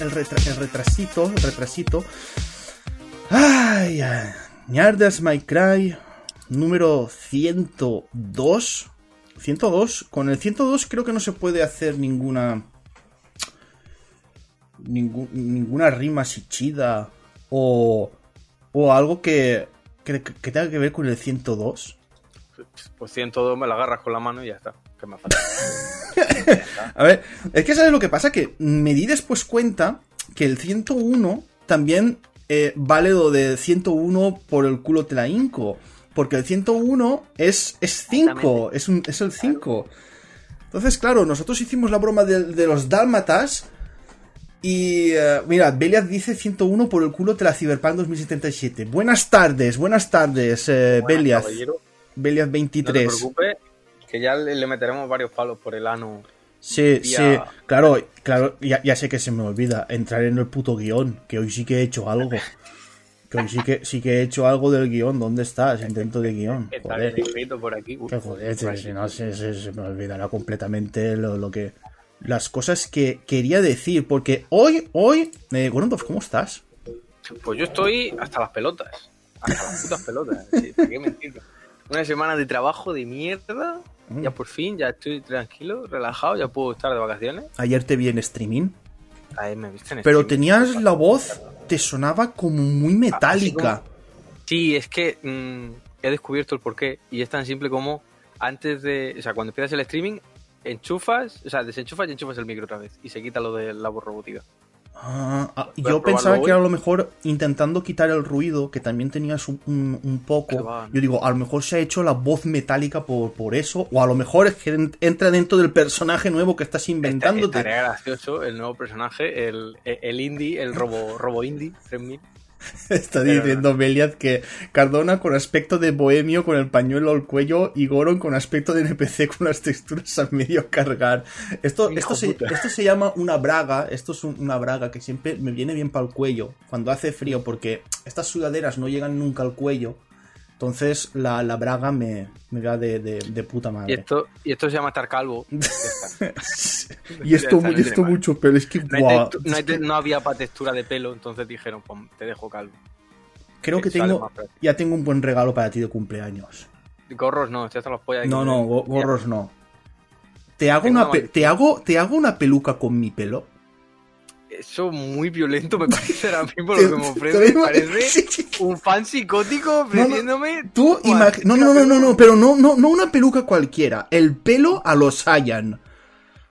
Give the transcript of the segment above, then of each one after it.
el, retrasito, el retrasito. Ay, ay. My Cry número 102. 102. Con el 102 creo que no se puede hacer ninguna. ninguna rima sichida o. o algo que, que, tenga que ver con el 102. Pues 102 me la agarras con la mano y ya está. Que me falta. A ver, es que sabes lo que pasa, que me di después cuenta que el 101 también eh, vale lo de 101 por el culo te la inco. Porque el 101 es, es 5, es, es el 5. Entonces, claro, nosotros hicimos la broma de, los dálmatas. Y eh, mira, Belias dice 101 por el culo de la Cyberpunk 2077. Buenas tardes, buenas tardes, eh, Belias. 23. No te preocupes, que ya le, meteremos varios palos por el ano. Sí, sí, claro, claro, ya, ya, sé que se me olvida entrar en el puto guion, que hoy sí que he hecho algo. Que hoy sí que, sí que he hecho algo del guion. ¿Dónde estás? Intento de guion. Joder. Está por aquí. que joder, si no se, se, me olvidará completamente lo, que. Las cosas que quería decir. Porque hoy, hoy. Eh, ¿cómo estás? Pues yo estoy hasta las pelotas. Hasta las putas pelotas. Qué mentir? Una semana de trabajo de mierda. Ya por fin, ya estoy tranquilo, relajado, ya puedo estar de vacaciones. Ayer te vi en streaming. Ahí me viste en Pero tenías la voz te sonaba como muy metálica. Sí, es que mm, he descubierto el porqué y es tan simple como antes de, o sea, cuando empiezas el streaming, enchufas, o sea, desenchufas y enchufas el micro otra vez y se quita lo de la voz robótica. Ah, ah yo pensaba que era a lo mejor intentando quitar el ruido, que también tenías un, poco. Yo digo, a lo mejor se ha hecho la voz metálica por, por eso, o a lo mejor es que entra dentro del personaje nuevo que estás inventando. Estaría gracioso el nuevo personaje, el, el indie, el robo, robo indie 3000. Está diciendo Beliat que Cardona con aspecto de bohemio con el pañuelo al cuello y Goron con aspecto de NPC con las texturas a medio cargar. Esto, esto, se, esto se llama una braga, esto es una braga que siempre me viene bien para el cuello cuando hace frío porque estas sudaderas no llegan nunca al cuello entonces la, la braga me, me va de, de, puta madre. Y esto, y esto se llama estar calvo. y esto, esto mucho pelo, es que no, no, había para textura de pelo, entonces dijeron, pues te dejo calvo. Creo que, tengo, ya tengo un buen regalo para ti de cumpleaños. Gorros no, ya los pollas. No, no, gorros no. Te hago, una, te, hago, te hago una peluca con mi pelo eso muy violento me parece ahora mismo lo que me ofrece. Me parece un fan psicótico ofreciéndome. tú no, no, no, no, no, pero no, no, no una peluca cualquiera. El pelo a los Saiyan.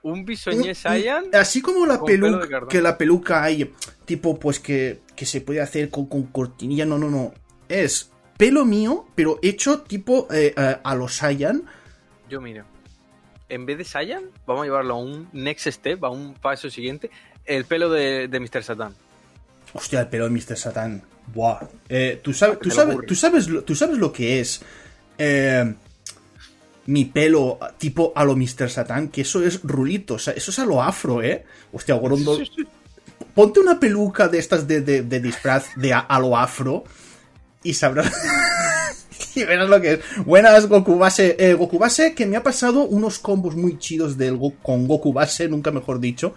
¿Un bisoñé Saiyan? Así como la peluca, que la peluca hay, tipo, pues que, que se puede hacer con, con, cortinilla. No, no, no. Es pelo mío, pero hecho tipo eh, a, a los Saiyan. Yo, mira en vez de Saiyan, vamos a llevarlo a un next step, a un paso siguiente, el pelo de, de Mr. Satan. Hostia, el pelo de Mr. Satan. Buah. Eh, ¿tú, sabes, tú, sabes, tú, sabes, tú sabes lo que es eh, mi pelo tipo a lo Mr. Satan, que eso es rulito, o sea, eso es a lo afro, ¿eh? Hostia, Gorondo. Ponte una peluca de estas de, de, disfraz de a, lo afro y sabrás. y verás lo que es. Buenas, Goku Base. Eh, Goku Base, que me ha pasado unos combos muy chidos del con Goku Base, nunca mejor dicho,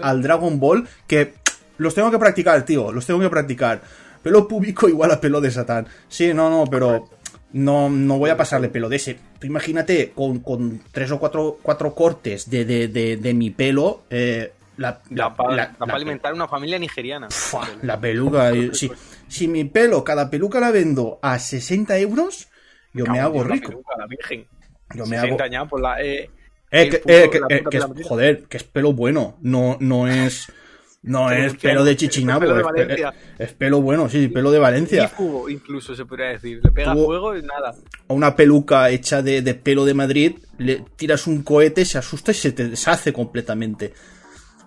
al Dragon Ball, que los tengo que practicar, tío, los tengo que practicar. Pelo público igual a pelo de Satán. Sí, no, no, pero no, no voy a pasarle pelo de ese. imagínate con, con tres o cuatro, cuatro cortes de, de, de, mi pelo. Eh, la, la, para alimentar una familia nigeriana. la peluca. sí si mi pelo, cada peluca la vendo a 60 euros, yo me hago rico. la virgen. Yo me hago. por la, eh, eh, eh, que, es, joder, que es pelo bueno, no, no es. No es pelo de chichinabo, es, pelo bueno, sí, pelo de Valencia. incluso se podría decir. Le pega fuego y nada. A una peluca hecha de, de, pelo de Madrid, le tiras un cohete, se asusta y se te deshace completamente.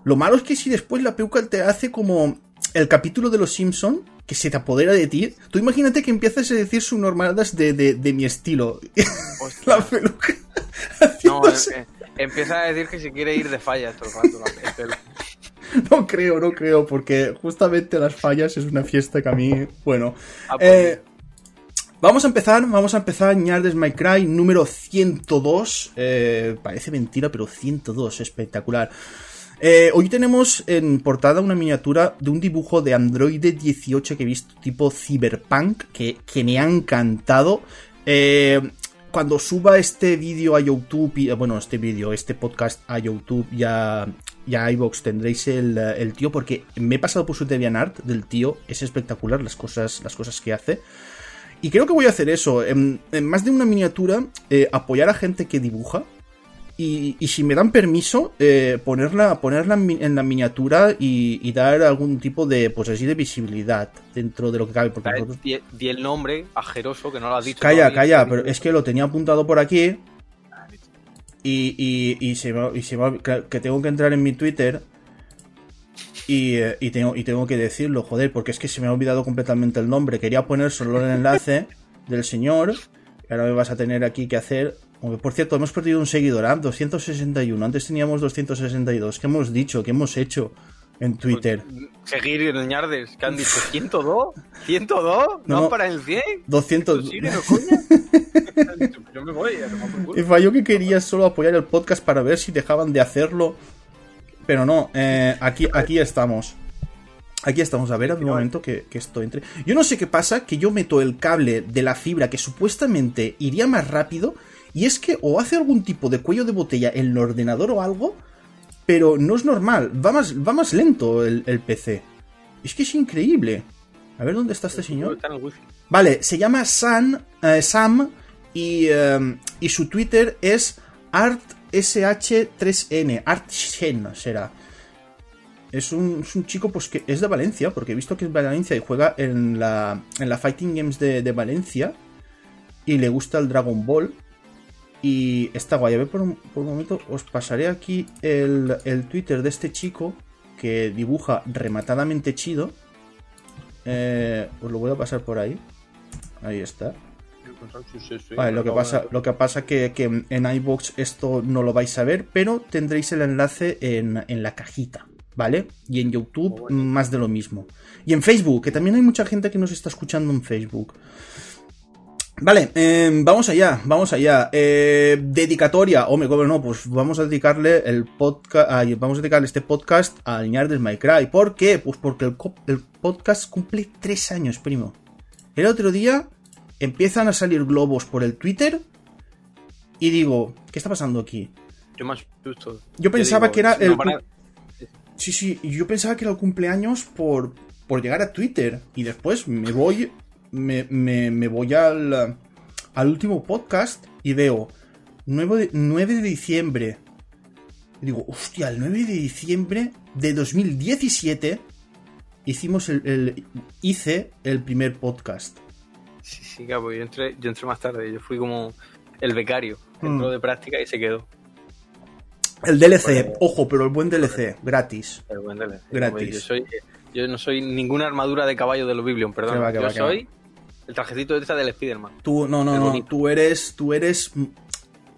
Lo malo es que si después la peluca te hace como el capítulo de los Simpson que se te apodera de ti. Tú imagínate que empiezas a decir subnormalidades de, de, mi estilo. la peluca. No, eh, eh, empieza a decir que se quiere ir de fallas todo el rato. no creo, no creo, porque justamente las fallas es una fiesta que a mí, bueno. Ah, pues eh, vamos a empezar, vamos a empezar Ñardes My Cry número 102. parece mentira, pero 102, espectacular. Eh, hoy tenemos en portada una miniatura de un dibujo de Android 18 que he visto tipo cyberpunk, que, que me ha encantado. Eh, cuando suba este vídeo a YouTube, y, bueno, este vídeo, este podcast a YouTube ya ya iVox tendréis el, el, tío, porque me he pasado por su DeviantArt del tío, es espectacular las cosas, las cosas que hace. Y creo que voy a hacer eso, en, más de una miniatura, eh, apoyar a gente que dibuja. Y, y si me dan permiso, eh, ponerla, ponerla en, la miniatura y, y, dar algún tipo de, pues así, de visibilidad dentro de lo que cabe. Porque nosotros... di, di, el nombre ajeroso que no lo has dicho. Calla, calla, pero es que lo tenía apuntado por aquí. Y, y, se y se que tengo que entrar en mi Twitter y, y, tengo, y tengo que decirlo, joder, porque es que se me ha olvidado completamente el nombre. Quería poner solo el enlace del señor. Ahora me vas a tener aquí que hacer. Por cierto, hemos perdido un seguidor, ¿ah? 261. Antes teníamos 262. ¿Qué hemos dicho? ¿Qué hemos hecho en Twitter? Seguir en Ñardes, que han dicho 102. ¿102? ¿No, no para el 100? 200. ¿Sí, no, coña? Yo me voy, y falló que quería solo apoyar el podcast para ver si dejaban de hacerlo. Pero no, eh, aquí, aquí estamos. Aquí estamos, a ver, a un momento que, que, esto entre. Yo no sé qué pasa, que yo meto el cable de la fibra que supuestamente iría más rápido, y es que o hace algún tipo de cuello de botella en el ordenador o algo, pero no es normal, va más, va más lento el, el PC. Es que es increíble. A ver dónde está este señor. Vale, se llama eh, Sam y, eh, y su Twitter es ArtSH3N. ArtShen será. Es un, chico pues que es de Valencia, porque he visto que es de Valencia y juega en la, en la Fighting Games de, de Valencia. Y le gusta el Dragon Ball. Y está guay. A ver, por un, por momento os pasaré aquí el, el, Twitter de este chico que dibuja rematadamente chido. Eh, os lo voy a pasar por ahí. Ahí está. Lo que pasa, lo que pasa que, que en iBox esto no lo vais a ver, pero tendréis el enlace en, en la cajita. ¿Vale? Y en YouTube oh, bueno. más de lo mismo. Y en Facebook, que también hay mucha gente que nos está escuchando en Facebook. Vale, eh, vamos allá, vamos allá. Eh, dedicatoria, hombre, ¿cómo no? Pues vamos a dedicarle el podcast, vamos a dedicarle este podcast a Linear del My Cry. ¿Por qué? Pues porque el, el podcast cumple tres años, primo. El otro día empiezan a salir globos por el Twitter y digo, ¿qué está pasando aquí? Yo más justo. Yo pensaba digo, que era el. Sí, sí, yo pensaba que era el cumpleaños por, por llegar a Twitter. Y después me voy. Me, me, me voy al, al último podcast y veo 9 de, 9 de diciembre. Y digo, hostia, el 9 de diciembre de 2017 hicimos el, el hice el primer podcast. Sí, sí, claro, yo entré, yo entré más tarde, yo fui como el becario, entró mm. de práctica y se quedó. El DLC, pues, ojo, pero el buen DLC, gratis. El buen DLC. Gratis. Yo, soy, yo no soy ninguna armadura de caballo de los Biblion, perdón. Va, yo va, soy el trajecito de esta del Spider-Man. Tú, no, no, no, tú eres, tú eres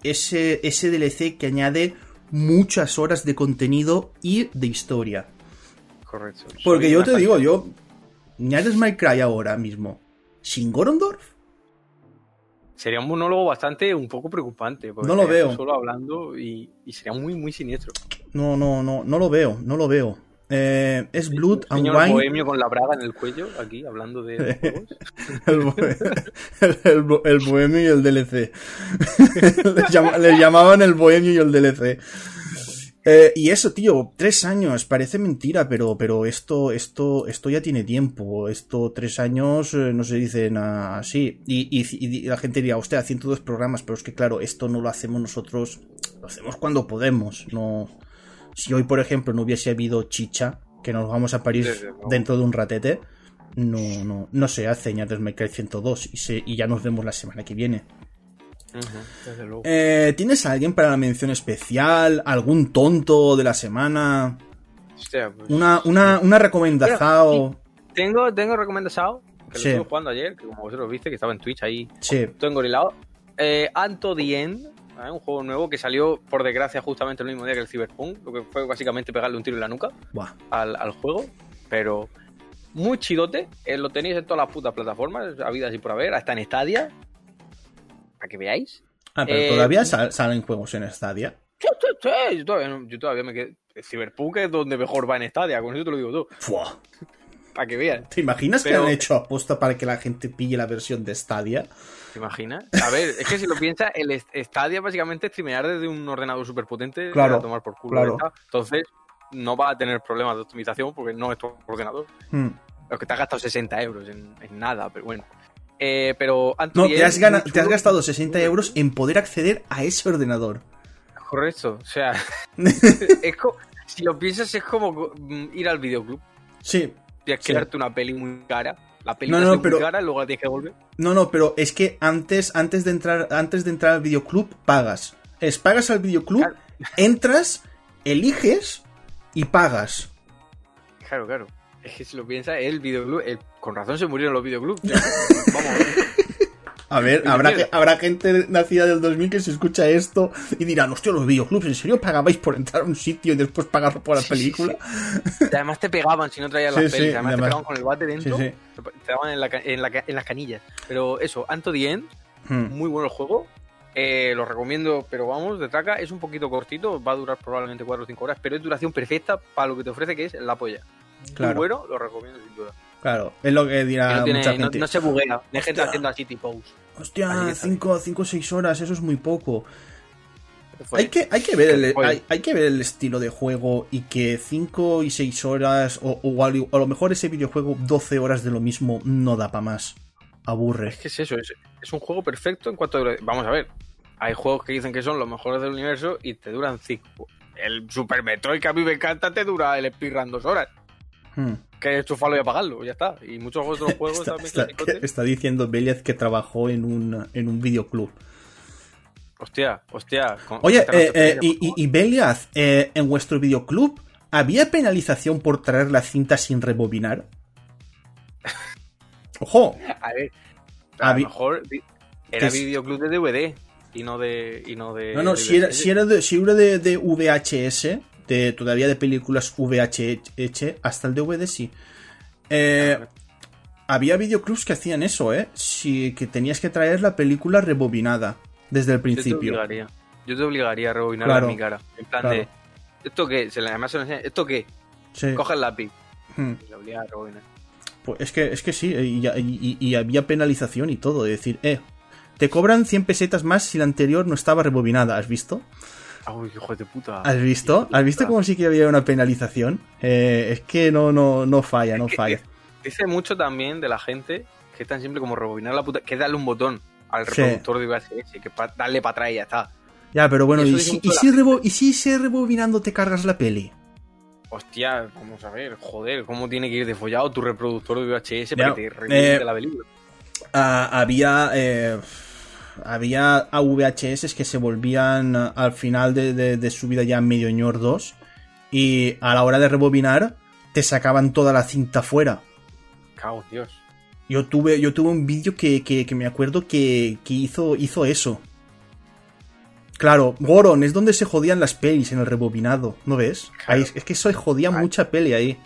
ese, ese DLC que añade muchas horas de contenido y de historia. Correcto. Porque yo te digo, yo. añades My Cry ahora mismo. ¿Sin Gorondorf? Sería un monólogo bastante, un poco preocupante. No lo veo. Solo hablando y, y, sería muy, muy siniestro. No, no, no, no lo veo, no lo veo. Eh, es Blood and Wine. El bohemio con la braga en el cuello, aquí, hablando de el, bohemio, el, el, el, bohemio y el DLC. le, llama, le llamaban el bohemio y el DLC. Eh, y eso, tío, tres años, parece mentira, pero, pero esto, esto, esto ya tiene tiempo. Esto, tres años, eh, no se dicen así. Y, y, y, la gente diría, hostia, 102 programas, pero es que claro, esto no lo hacemos nosotros, lo hacemos cuando podemos. No. Si hoy, por ejemplo, no hubiese habido chicha, que nos vamos a París sí, sí, no. dentro de un ratete, no, no, no se hace Ñates Me 102 y, se, y ya nos vemos la semana que viene. Uh -huh, eh, ¿Tienes a alguien para la mención especial? ¿Algún tonto de la semana? Hostia, pues... Una, una, una recomendación. Tengo, tengo recomendado, que Sí. lo estuve jugando ayer, que como vosotros viste, que estaba en Twitch ahí, Sí. todo engorilado. Eh, Anto the End, ¿eh? un juego nuevo que salió, por desgracia, justamente el mismo día que el Cyberpunk, lo que fue básicamente pegarle un tiro en la nuca Buah. al, al juego, pero muy chidote. Eh, lo tenéis en todas las putas plataformas, habidas y por haber, hasta en Stadia, para que veáis. Ah, pero Eh, todavía sal- salen juegos en Stadia. Sí, sí, sí, Yo todavía, no- yo todavía me quedé. Cyberpunk es donde mejor va en Stadia, con eso te lo digo todo. Fua. Para que vean. ¿Te imaginas Pero- que han hecho aposta para que la gente pille la versión de Stadia? ¿Te imaginas? A ver, es que si lo piensas, el Stadia básicamente es streamear desde un ordenador súper potente Claro, a tomar por culo. claro. Entonces, no va a tener problemas de optimización porque no es tu ordenador. Hmm. Lo que te has gastado 60 euros en, en nada, pero bueno. Eh, pero No, te has, gana- te has gastado 60 euros en poder acceder a ese ordenador. Correcto, o sea, es si lo piensas es como mm, ir al videoclub. Sí. Tienes que Sí. una peli muy cara. La peli No, no, no, muy pero- cara, luego tienes que devolver. No, no, pero es que antes, antes, de, entrar, antes de entrar al videoclub, pagas. Es pagas al videoclub, Claro. entras, eliges y pagas. Claro, claro. Es que si lo piensas, el videoclub. el- con razón se murieron los videoclubs. Vamos, A ver, habrá, mierda. habrá gente nacida del 2000 que se escucha esto y dirán, hostia, los videoclubs, ¿en serio pagabais por entrar a un sitio y después pagar por la Sí, película? Además te pegaban si no traías Sí, las pelis. Además, además. te pegaban con el bate dentro. Te daban en, la en, la en las canillas. Pero eso, Anto the End, Hmm. muy bueno el juego. Eh, lo recomiendo, pero vamos, de traca. Es un poquito cortito, va a durar probablemente 4 o 5 horas, pero es duración perfecta para lo que te ofrece, que es la polla. Claro. Muy bueno, lo recomiendo sin duda. Claro, es lo que dirá no, tiene- mucha gente. no se buguea, de gente haciendo así tipo. Hostia, Así que está 5 o 6 horas, eso es muy poco. Hay que, hay, que ver el, hay, hay que ver el estilo de juego y que 5 y 6 horas, o, o a lo- a lo mejor ese videojuego 12 horas de lo mismo no da para más. Aburre. Es que es eso, es, es un juego perfecto en cuanto a Vamos a ver, hay juegos que dicen que son los mejores del universo y te duran 5. El Super Metroid que a mí me encanta te dura el speedrun dos horas. Hmm. Que es chufarlo y apagarlo, ya está. Y muchos otros juegos Está, también está- está diciendo Beliaz que trabajó en un, en un videoclub. Hostia, hostia. con- Oye, eh, eh, y, y, Beliaz, eh, en vuestro videoclub, ¿había penalización por traer la cinta sin rebobinar? Ojo. A ver, a lo mejor era videoclub de DVD y no de. Y no de no, no, de si era, si era, de, si era de, de VHS, de, todavía de películas VHS, hasta el DVD sí. Eh, había videoclubs que hacían eso, ¿eh? Si, que tenías que traer la película rebobinada desde el Yo te principio. obligaría. Yo te obligaría a rebobinar Claro. en mi cara. En plan Claro. de. ¿Esto qué? Se le, además ¿Esto qué? Sí. Coge el lápiz. Hmm. Y obliga a rebobinar. Pues es que, es que sí, y, y- y había penalización y todo. Es decir, eh, te cobran 100 pesetas más si la anterior no estaba rebobinada. ¿Has visto? Uy, hijo de puta. ¿Has visto? ¿Has visto cómo sí que había una penalización? Eh, es que no, no, no falla, no que- falla. Dice mucho también de la gente que es tan simple como rebobinar la puta. Que es darle un botón al Sí. reproductor de VHS. Que pa- darle para atrás y ya está. Ya, pero bueno, ¿y si, y, si ¿y si ese rebobinando te cargas la peli? Hostia, vamos a ver, joder, ¿cómo tiene que ir desfollado tu reproductor de VHS Ya, para que te eh, la película? Ah, había eh, había a VHS que se volvían ah, al final de, de- de su vida ya medio ñordos y a la hora de rebobinar te sacaban toda la cinta fuera. Cago en Dios. Yo tuve, yo tuve un vídeo que, que- que me acuerdo que, que hizo, hizo eso. Claro, Goron es donde se jodían las pelis en el rebobinado, ¿no ves? Claro. Ahí- es que eso jodía Ay. mucha peli ahí.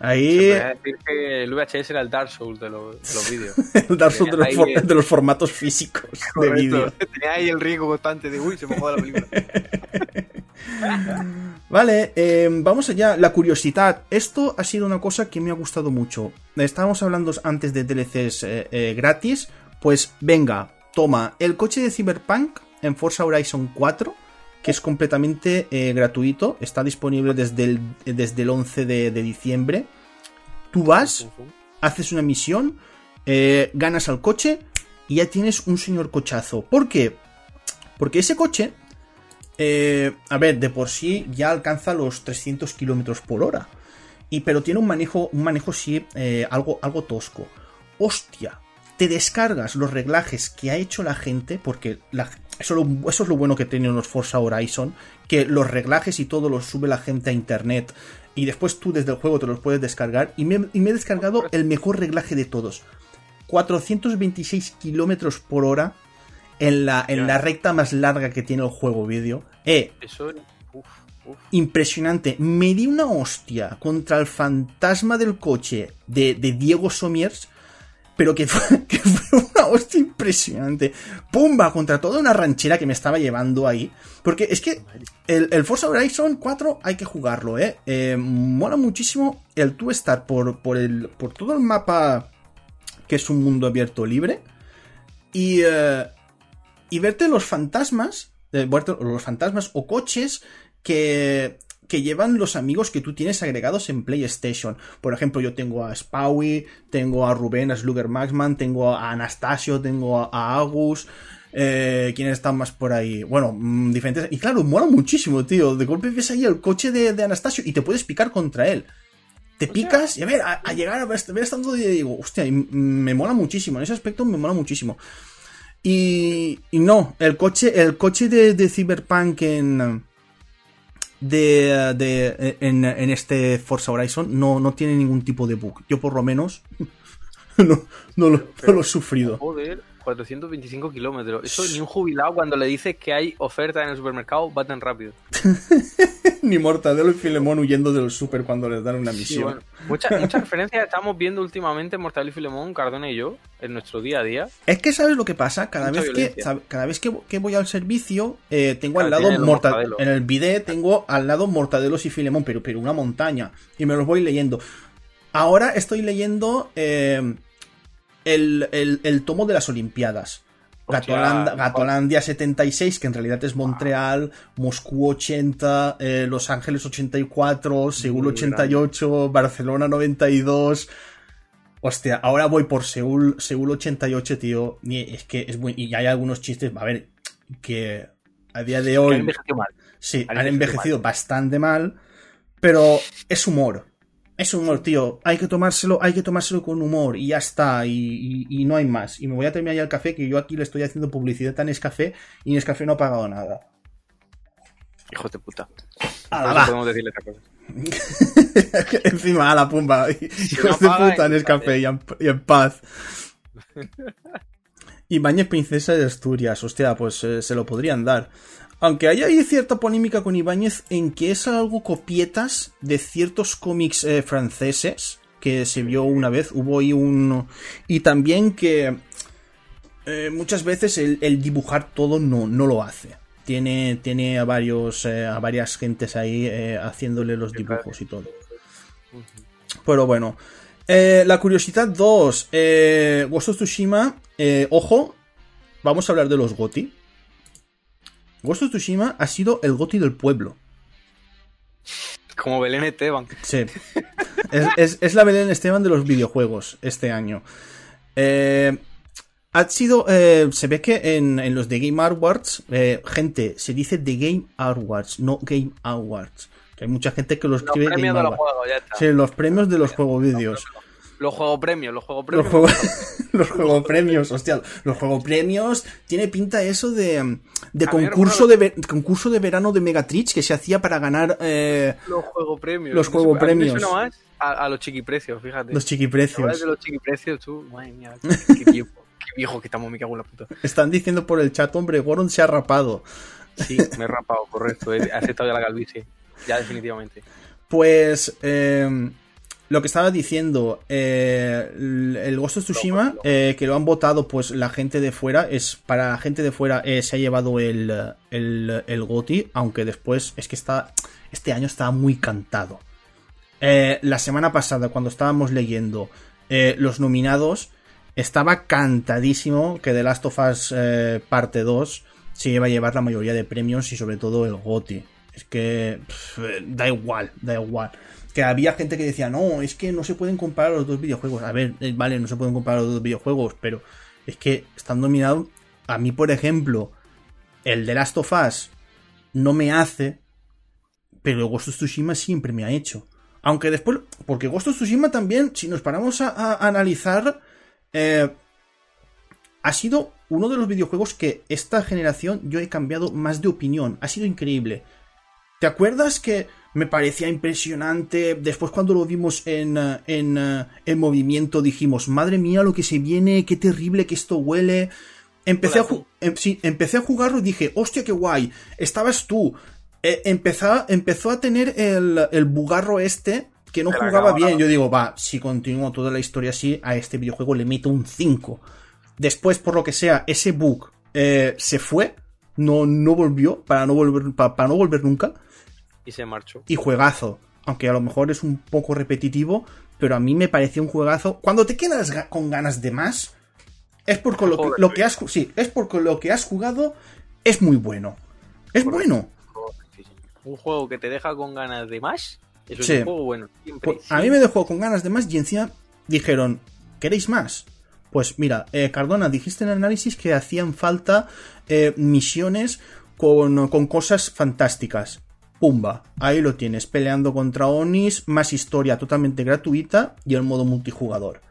Se Ahí podría decir que el VHS era el Dark Souls de los, de los vídeos. el Dark Souls de los, Ahí, for- de los formatos físicos de vídeo. Tenía ahí el riesgo constante de, uy, se me joda la película. Vale, eh, vamos allá. La curiosidad. Esto ha sido una cosa que me ha gustado mucho. Estábamos hablando antes de DLCs eh, eh, gratis. Pues venga, toma el coche de Cyberpunk en Forza Horizon 4, que es completamente eh, gratuito. Está disponible desde el, desde el 11 de, de diciembre. Tú vas, haces una misión, eh, ganas al coche y ya tienes un señor cochazo. ¿Por qué? Porque ese coche, eh, a ver, de por sí ya alcanza los 300 kilómetros por hora. Y, pero tiene un manejo, un manejo sí, eh, algo, algo tosco. Hostia, te descargas los reglajes que ha hecho la gente, porque la- eso, lo- eso es lo bueno que tienen los Forza Horizon, que los reglajes y todo los sube la gente a internet y después tú desde el juego te los puedes descargar. Y me, y me he descargado el mejor reglaje de todos. 426 kilómetros por hora en la, en la recta más larga que tiene el juego vídeo. Eh, Eso, uf, uf. impresionante. Me di una hostia contra el fantasma del coche de, de Diego Somiers. Pero que fue, una hostia impresionante. Pumba, contra toda una ranchera que me estaba llevando ahí. Porque es que el, el Forza Horizon 4 hay que jugarlo, ¿eh? eh mola muchísimo el tú estar por, por, el, por todo el mapa que es un mundo abierto libre. Y, eh, y verte los fantasmas, eh, los fantasmas o coches que, que llevan los amigos que tú tienes agregados en PlayStation. Por ejemplo, yo tengo a Spowie, tengo a Rubén, a Slugger Maxman, tengo a Anastasio, tengo a Agus. Eh, ¿Quiénes están más por ahí? Bueno, mm, diferentes. Y claro, mola muchísimo, tío. De golpe ves ahí el coche de, Anastasio y te puedes picar contra él. Te picas y a ver, a, llegar a ver, estando y digo, hostia, me mola muchísimo. En ese aspecto me mola muchísimo. Y, y no, el coche, el coche de, de Cyberpunk en, de, de en, en, este Forza Horizon no, no tiene ningún tipo de bug. Yo por lo menos no, no, lo, no lo he sufrido. Joder, 425 kilómetros. Eso ni un jubilado cuando le dices que hay oferta en el supermercado va tan rápido. ni Mortadelo y Filemón huyendo del super cuando les dan una misión. muchas, referencias estamos viendo últimamente Mortadelo y Filemón, Cardona y yo, en nuestro día a día. Es que sabes lo que pasa, cada vez que cada vez que, voy al servicio eh, tengo al lado Mortadelo. En el bidet tengo al lado Mortadelos y Filemón, pero, pero una montaña. Y me los voy leyendo. Ahora estoy leyendo eh, el, tomo de las Olimpiadas. Gatolandia, 76, que en realidad es Montreal, Moscú 80, eh, Los Ángeles 84, Seúl 88, Barcelona 92. Hostia, ahora voy por Seúl, Seúl 88, tío. Y es que es muy. Y hay algunos chistes, a ver, que a día de hoy. Han envejecido mal. Sí, han, envejecido bastante mal. Pero es humor es humor, tío. Hay que tomárselo, hay que tomárselo con humor y ya está. Y, no hay más. Y me voy a terminar ya el café, que yo aquí le estoy haciendo publicidad a Nescafé y Nescafé no ha pagado nada. Hijo de puta. no podemos decirle esta cosa. Encima a la pumba. Hijos de puta, Nescafé y, en, paz. Y Bañez Princesa de Asturias. Hostia, pues eh, se lo podrían dar. Aunque hay ahí cierta polémica con Ibáñez en que es algo copietas de ciertos cómics eh, franceses que se vio una vez. Hubo ahí un. Y también que eh, muchas veces el, dibujar todo no, no lo hace. Tiene, tiene a varios eh, a varias gentes ahí haciéndole los dibujos y todo. Pero bueno. la curiosidad 2. Eh, Ghost of Tsushima. ojo. Vamos a hablar de los GOTI. Ghost of Tsushima ha sido el goti del pueblo. Como Belén Esteban. Sí. es, la Belén Esteban de los videojuegos este año. Eh, ha sido. Eh, se ve que en, los The Game Awards, eh, gente, se dice The Game Awards, no Game Awards. Que hay mucha gente que lo escribe. Los premios de los juegos, ya está. Sí, los premios de los juegos vídeos. Los juego premios, los juego premios. Los juego, premios, hostia. Los juego premios tiene pinta eso de, de concurso, de concurso de verano de Megatrix que se hacía para ganar. Eh, los juego premios. Los juego premios. más a, los chiquiprecios, fíjate. Los chiquiprecios. de los chiquiprecios, tú, madre mía, qué viejo, qué viejo que estamos, me cago en la puta. Están diciendo por el chat, hombre, Goron se ha rapado. Sí, me he rapado, correcto. He aceptado ya la calvicie. Ya, definitivamente. Pues. Eh, lo que estaba diciendo, eh, el Ghost of Tsushima, eh, que lo han votado pues la gente de fuera, es para la gente de fuera eh, se ha llevado el, el, el, GOTI, aunque después es que está, este año estaba muy cantado. la semana pasada, cuando estábamos leyendo los nominados, estaba cantadísimo que The Last of Us parte 2 se iba a llevar la mayoría de premios y sobre todo el GOTI. Es que da igual, da igual que había gente que decía, no, es que no se pueden comparar los dos videojuegos. A ver, eh, vale, no se pueden comparar los dos videojuegos, pero es que están dominados. A mí, por ejemplo, el de Last of Us no me hace, pero Ghost of Tsushima siempre me ha hecho. Aunque después, porque Ghost of Tsushima también, si nos paramos a, analizar, eh, ha sido uno de los videojuegos que esta generación yo he cambiado más de opinión. Ha sido increíble. ¿Te acuerdas que me parecía impresionante. Después cuando lo vimos en, eh, en, eh, en, movimiento dijimos, madre mía lo que se viene, qué terrible que esto huele. Empecé, a, em, empecé a jugarlo y dije, hostia, qué guay, estabas tú. Eh, empezó, empezó, a tener el, el, bugarro este que no jugaba bien. Yo digo, va, si continúo toda la historia así, a este videojuego le meto un 5. Después, por lo que sea, ese bug eh, se fue, no, no volvió, para no volver, para, no volver nunca. Y se marchó. Y juegazo. Aunque a lo mejor es un poco repetitivo, pero a mí me pareció un juegazo. Cuando te quedas con ganas de más, es porque lo que, lo que has sí, es porque lo que has jugado es muy bueno. Es bueno. Un juego que te deja con ganas de más. Eso es un juego bueno. Pues, a mí me dejó con ganas de más y encima dijeron, ¿queréis más? Pues mira, eh, Cardona, dijiste en el análisis que hacían falta eh, misiones con, con, cosas fantásticas. Pumba, ahí lo tienes, peleando contra Onis, más historia totalmente gratuita y el modo multijugador.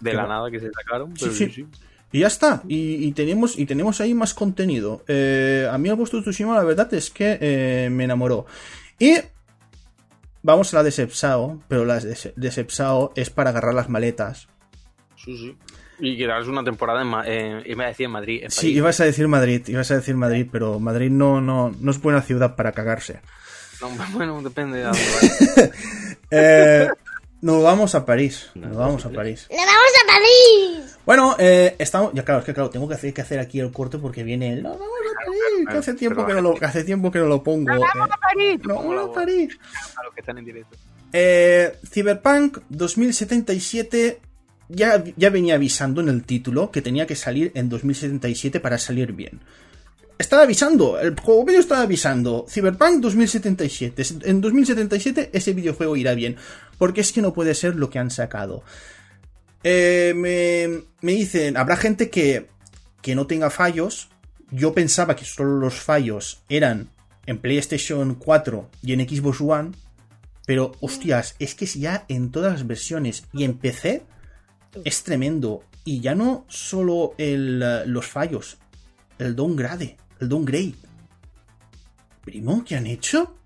De la nada que se sacaron, sí, sí. Y ya está, y, tenemos, y tenemos ahí más contenido. Eh, a mí el Ghost Tsushima la verdad es que me enamoró. Y vamos a la de Sepsao, pero la de Sepsao es para agarrar las maletas. Sí, sí. Y quedarse una temporada en, iba a decir en Madrid. sí, ibas a decir Madrid, ibas a decir Madrid, pero Madrid no, no, no es buena ciudad para cagarse. No, bueno, depende de dónde eh, nos vamos a París. Nos vamos a París. ¡Nos vamos a París! Bueno, eh, estamos. Ya claro, es que claro, tengo que hacer, que hacer aquí el corte porque viene el. No, vamos a París. Que hace tiempo que no lo, hace tiempo que no lo pongo. ¡No vamos a París! ¡No vamos a París! A los que están en directo. Eh, Cyberpunk 2077 ya, ya venía avisando en el título que tenía que salir en 2077 para salir bien. Estaba avisando, el juego medio estaba avisando, Cyberpunk 2077, en 2077 ese videojuego irá bien, porque es que no puede ser lo que han sacado. Eh, me, me, dicen, habrá gente que, que no tenga fallos, yo pensaba que solo los fallos eran en PlayStation 4 y en Xbox One, pero hostias, es que ya en todas las versiones y en PC es tremendo. Y ya no solo el, los fallos, el downgrade, el downgrade. Primo, ¿qué han hecho?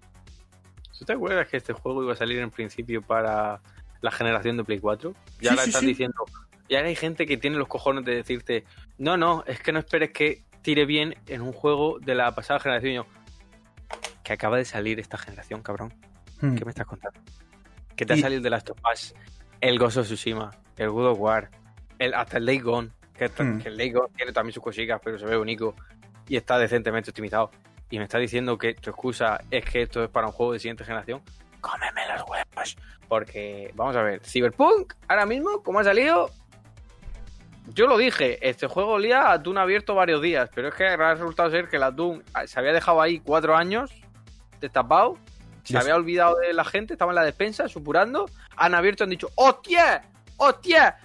¿Tú te acuerdas que este juego iba a salir en principio para la generación de Play 4? Ya ahora están diciendo. Y ahora hay gente que tiene los cojones de decirte, no, no, es que no esperes que tire bien en un juego de la pasada generación. que acaba de salir esta generación, cabrón. Hmm. ¿Qué me estás contando? Que te ha salido de las topas el Gozo Tsushima, el God of War, el, hasta el Day Gone, que, hmm. el Day Gone tiene también sus cositas, pero se ve único y está decentemente optimizado. Y me está diciendo que tu excusa es que esto es para un juego de siguiente generación. Cómeme los huevos. Porque, vamos a ver, Cyberpunk, ahora mismo, como ha salido, yo lo dije, este juego olía a atún abierto varios días, pero es que ha resultado ser que el atún se había dejado ahí cuatro años destapado se había olvidado de la gente, estaba en la despensa, supurando. Han abierto y han dicho, ¡hostia! ¡hostia!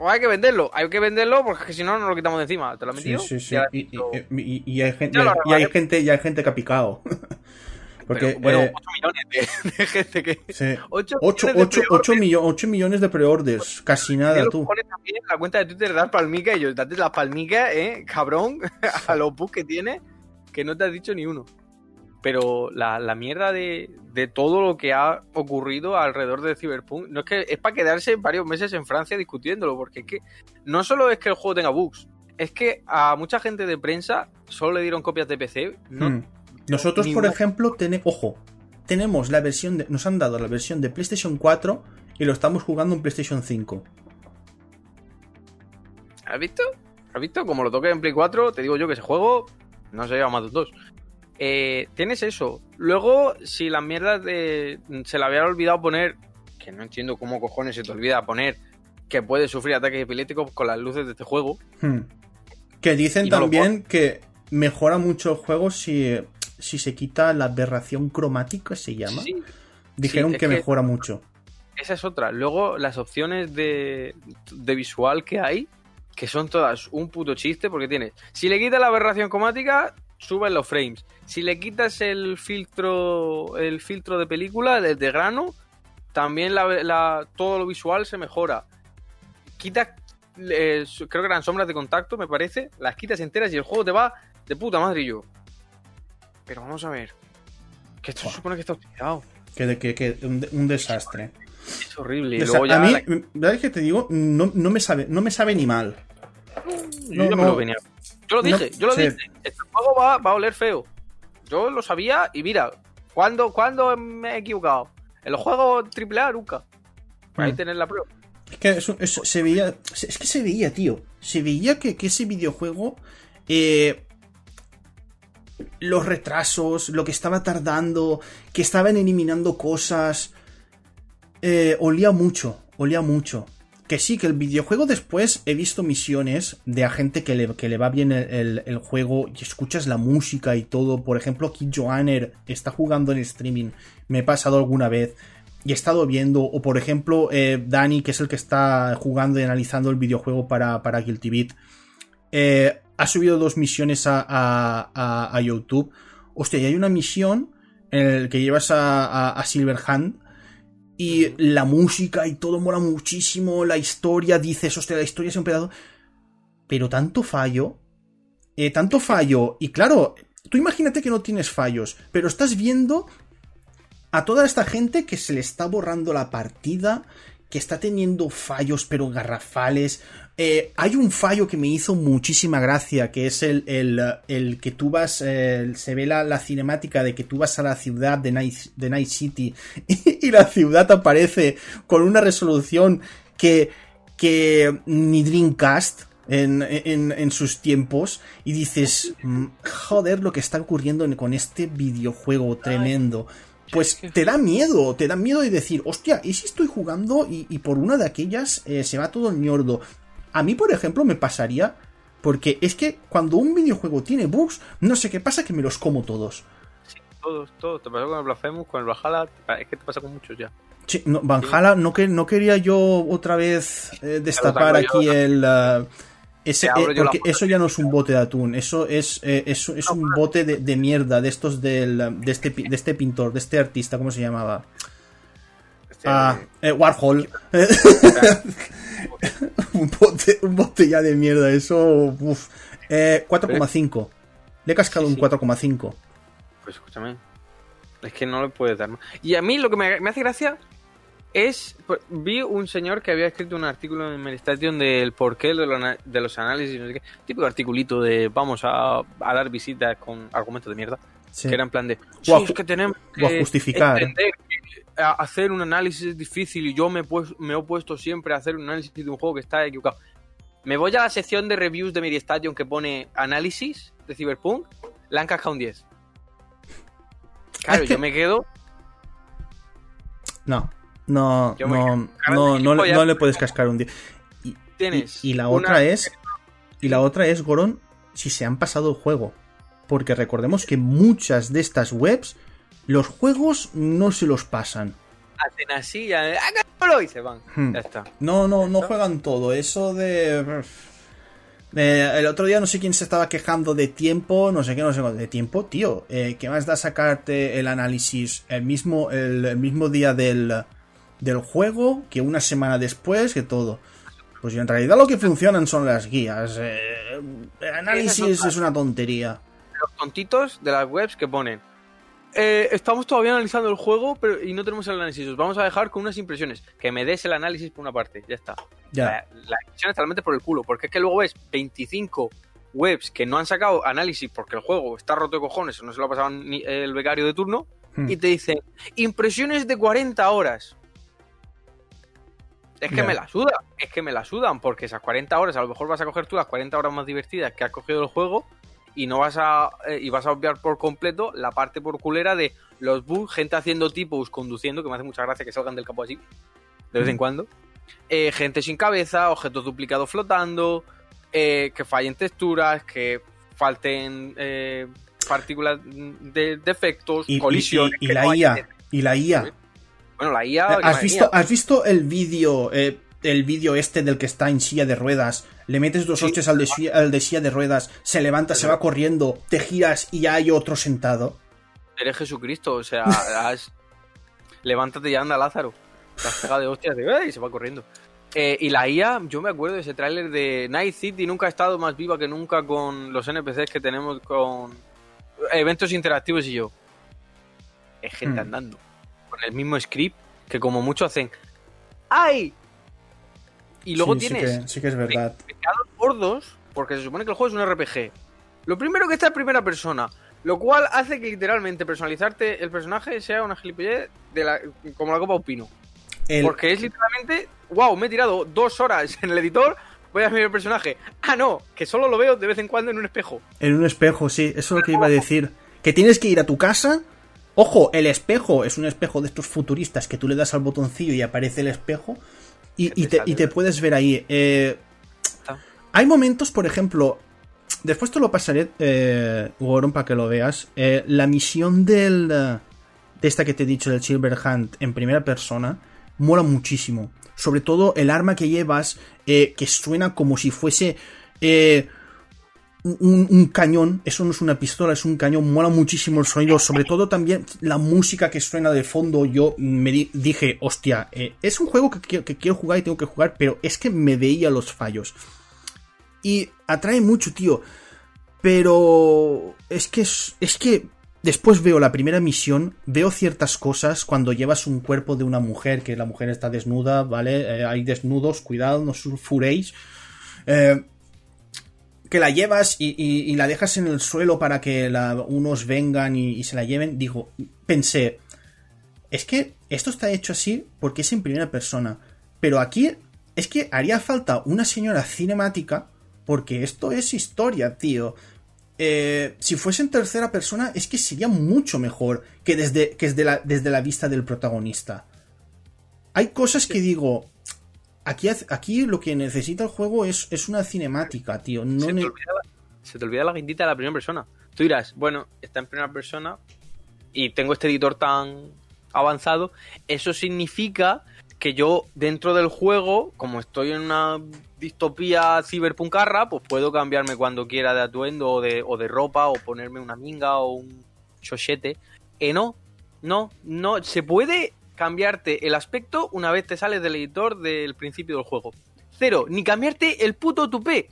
Pues hay que venderlo, hay que venderlo porque si no nos lo quitamos de encima. ¿Te lo? Sí, sí, sí. Y, hay gente, y, hay gente, y hay gente que ha picado. Porque, bueno, 8 eh, millones de, gente que. Sí. 8, 8, 8, 8, millones, 8 millones de preorders, casi nada tú. Pones también en la cuenta de Twitter das palmica y yo, date las palmicas, eh, cabrón, a los bugs que tiene, que no te has dicho ni uno pero la, la mierda de, de, todo lo que ha ocurrido alrededor de Cyberpunk no es que es para quedarse varios meses en Francia discutiéndolo, porque es que no solo es que el juego tenga bugs, es que a mucha gente de prensa solo le dieron copias de PC. Hmm. Nosotros, por ejemplo, tenemos, ojo, tenemos la versión de, nos han dado la versión de PlayStation 4 y lo estamos jugando en PlayStation 5. ¿Has visto? ¿Has visto? Como lo toque en Play 4, te digo yo que ese juego no se lleva más de dos. Eh, tienes eso. Luego, si la mierda de, se le había olvidado poner, que no entiendo cómo cojones se te olvida poner que puede sufrir ataques epilépticos con las luces de este juego. Hmm. Que dicen también que mejora mucho el juego si, si se quita la aberración cromática, se llama. Dijeron que mejora mucho. Esa es otra. Luego, las opciones de, de visual que hay, que son todas un puto chiste, porque tienes, si le quitas la aberración cromática, suben los frames. Si le quitas el filtro, el filtro de película, desde grano, también la, todo lo visual se mejora. Quitas, creo que eran sombras de contacto, me parece, las quitas enteras y el juego te va de puta madre y yo. Pero vamos a ver. Que esto se supone que está optimizado. Que, que, un, desastre. Es horrible. a mí, ¿verdad que te digo? No, no, me sabe, no me sabe ni mal. No, yo, me lo venía. Yo lo dije, yo lo dije. Este juego va, va, a oler feo. Yo lo sabía y mira, ¿cuándo, me he equivocado? En los juegos AAA nunca. Ahí Mm. tenés la prueba. Es que eso, eso se veía. Es que se veía, tío. Se veía que, que ese videojuego. eh, los retrasos, lo que estaba tardando, que estaban eliminando cosas. eh, olía mucho, olía mucho. Que sí, que el videojuego después he visto misiones de a gente que le, que le va bien el, el- juego y escuchas la música y todo. Por ejemplo, aquí Joanner está jugando en streaming. Me he pasado alguna vez y he estado viendo. O por ejemplo, eh, Dani, que es el que está jugando y analizando el videojuego para, para Guilty Beat. eh, ha subido dos misiones a, a- YouTube. Hostia, y hay una misión en el que llevas a, a Silverhand. Y la música y todo mola muchísimo. La historia, dices, hostia, la historia es un pedazo. Pero tanto fallo. eh, tanto fallo. Y claro, tú imagínate que no tienes fallos. Pero estás viendo a toda esta gente que se le está borrando la partida. Que está teniendo fallos, pero garrafales. Eh, hay un fallo que me hizo muchísima gracia, que es el, el, el que tú vas, eh, se ve la, la cinemática de que tú vas a la ciudad de Night, de Night City y, y la ciudad aparece con una resolución que, que ni Dreamcast en, en, en sus tiempos y dices, "Mm, joder lo que está ocurriendo en- con este videojuego tremendo. Pues te da miedo, te da miedo de decir, hostia, ¿y si estoy jugando y, y por una de aquellas eh, se va todo el ñordo? A mí, por ejemplo, me pasaría, porque es que cuando un videojuego tiene bugs, no sé qué pasa, que me los como todos. Todos, todos. Te pasó con el Blasphemous, con el Valhalla. Es que te pasa con muchos ya. Sí, no, Valhalla, no, que, no quería yo otra vez eh, destapar aquí yo. el... uh, ese, eh, porque eso ya no es un bote de atún, eso es, eh, es, es un bote de, de mierda de estos del, de, este, de este pintor, de este artista, ¿cómo se llamaba? Este, Ah, eh, Warhol. un, bote, un bote ya de mierda, eso... Uf. Eh, 4,5. Le he cascado Sí, un sí. 4,5. Pues escúchame. Es que no le puedes dar más. Y a mí lo que me, me hace gracia es. pues, vi un señor que había escrito un artículo en Meristation del porqué de, lo de los análisis, no sé qué. Típico articulito de vamos a, a dar visitas con argumentos de mierda. Sí. Que era en plan de. O a es que tenemos o a que justificar. entender que hacer un análisis es difícil y yo me, he pues- me he opuesto siempre a hacer un análisis de un juego que está equivocado. Me voy a la sección de reviews de Meristation que pone análisis de Cyberpunk. La han cascado un 10. Claro, yo me quedo. No, no, Yo no, no, le- gilipollas. no le puedes cascar un día. Y, Tienes y- y la una- otra es. Y la otra es, Goron, si se han pasado el juego. Porque recordemos que muchas de estas webs, los juegos no se los pasan. Hacen así, ya, y se van. Hmm. Ya está. No, no, no juegan todo. Eso de. Eh, el otro día no sé quién se estaba quejando de tiempo, no sé qué, no sé. De tiempo, tío. Eh, ¿Qué más da sacarte el análisis el mismo, el, el mismo día del, del juego que una semana después que todo? Pues en realidad lo que funcionan son las guías. eh, el análisis es una tontería. Los tontitos de las webs que ponen. Eh, estamos todavía analizando el juego pero, y no tenemos el análisis. Os vamos a dejar con unas impresiones. Que me des el análisis por una parte. Ya está. Ya. La, impresión es totalmente por el culo. Porque es que luego ves 25 webs que no han sacado análisis porque el juego está roto de cojones o no se lo ha pasado ni el becario de turno. Hmm. Y te dicen impresiones de 40 horas. Es que me la suda, es que me la sudan, porque esas 40 horas, a lo mejor vas a coger tú las 40 horas más divertidas que has cogido del juego y no vas a eh, y vas a obviar por completo la parte por culera de los bugs, gente haciendo tipos conduciendo, que me hace mucha gracia que salgan del campo así, de vez en cuando. Eh, gente sin cabeza, objetos duplicados flotando, eh, que fallen texturas, que falten eh, partículas de defectos, Y, y- colisiones. y- la no IA. Y la IA. Bueno, la IA. ¿Has visto, mía. ¿Has visto el vídeo eh, el vídeo este del que está en silla de ruedas? Le metes dos Sí. hostias al de, silla- al de silla de ruedas, se levanta, se va corriendo, te giras y ya hay otro sentado. Eres Jesucristo, o sea, has- levántate y anda, Lázaro. Te has pegado de hostias de, y se va corriendo. Eh, y la IA, yo me acuerdo de ese tráiler de Night City, nunca ha estado más viva que nunca con los NPCs que tenemos con eventos interactivos y yo. Es gente Hmm. andando. Con el mismo script que como mucho hacen. ¡Ay! Y luego Sí, sí tienes que- sí que es verdad. pecados gordos, porque se supone que el juego es un RPG. Lo primero que está en primera persona. Lo cual hace que literalmente personalizarte el personaje sea una gilipollez de la, como la copa un pino. Porque es literalmente, wow, me he tirado dos horas en el editor, voy a ver el personaje. Ah, no, que solo lo veo de vez en cuando en un espejo. En un espejo, sí, eso es lo que iba a decir. Que tienes que ir a tu casa. Ojo, el espejo es un espejo de estos futuristas que tú le das al botoncillo y aparece el espejo. Y, te, puedes ver ahí. Eh, hay momentos, por ejemplo, después te lo pasaré, eh, para que lo veas. Eh, la misión del, de esta que te he dicho, del Silver Hunt en primera persona, mola muchísimo. Sobre todo el arma que llevas, eh, que suena como si fuese eh, un, cañón. Eso no es una pistola, es un cañón. Mola muchísimo el sonido. Sobre todo también la música que suena de fondo. Yo me dije, hostia, eh, es un juego que, que quiero jugar y tengo que jugar, pero es que me veía los fallos. Y atrae mucho, tío. Pero es que es que Después veo la primera misión, veo ciertas cosas cuando llevas un cuerpo de una mujer, que la mujer está desnuda, ¿vale? Eh, hay desnudos, cuidado, no sulfuréis. Eh, que la llevas y, la dejas en el suelo para que unos vengan y, se la lleven. Digo, pensé, es que esto está hecho así porque es en primera persona. Pero aquí es que haría falta una señora cinemática porque esto es historia, tío. Eh, si fuese en tercera persona, es que sería mucho mejor que desde, que desde, la, desde la vista del protagonista. Hay cosas que digo. Aquí, aquí lo que necesita el juego es, es una cinemática, tío. No se, te olvida, se, te olvida, la guindita de la primera persona. Tú dirás, bueno, está en primera persona y tengo este editor tan avanzado. Eso significa que yo dentro del juego, como estoy en una distopía ciberpuncarra, pues puedo cambiarme cuando quiera de atuendo o de, o de ropa o ponerme una minga o un chochete. Eh, no, no, no, se puede cambiarte el aspecto una vez te sales del editor del principio del juego. Cero, ni cambiarte el puto tupé.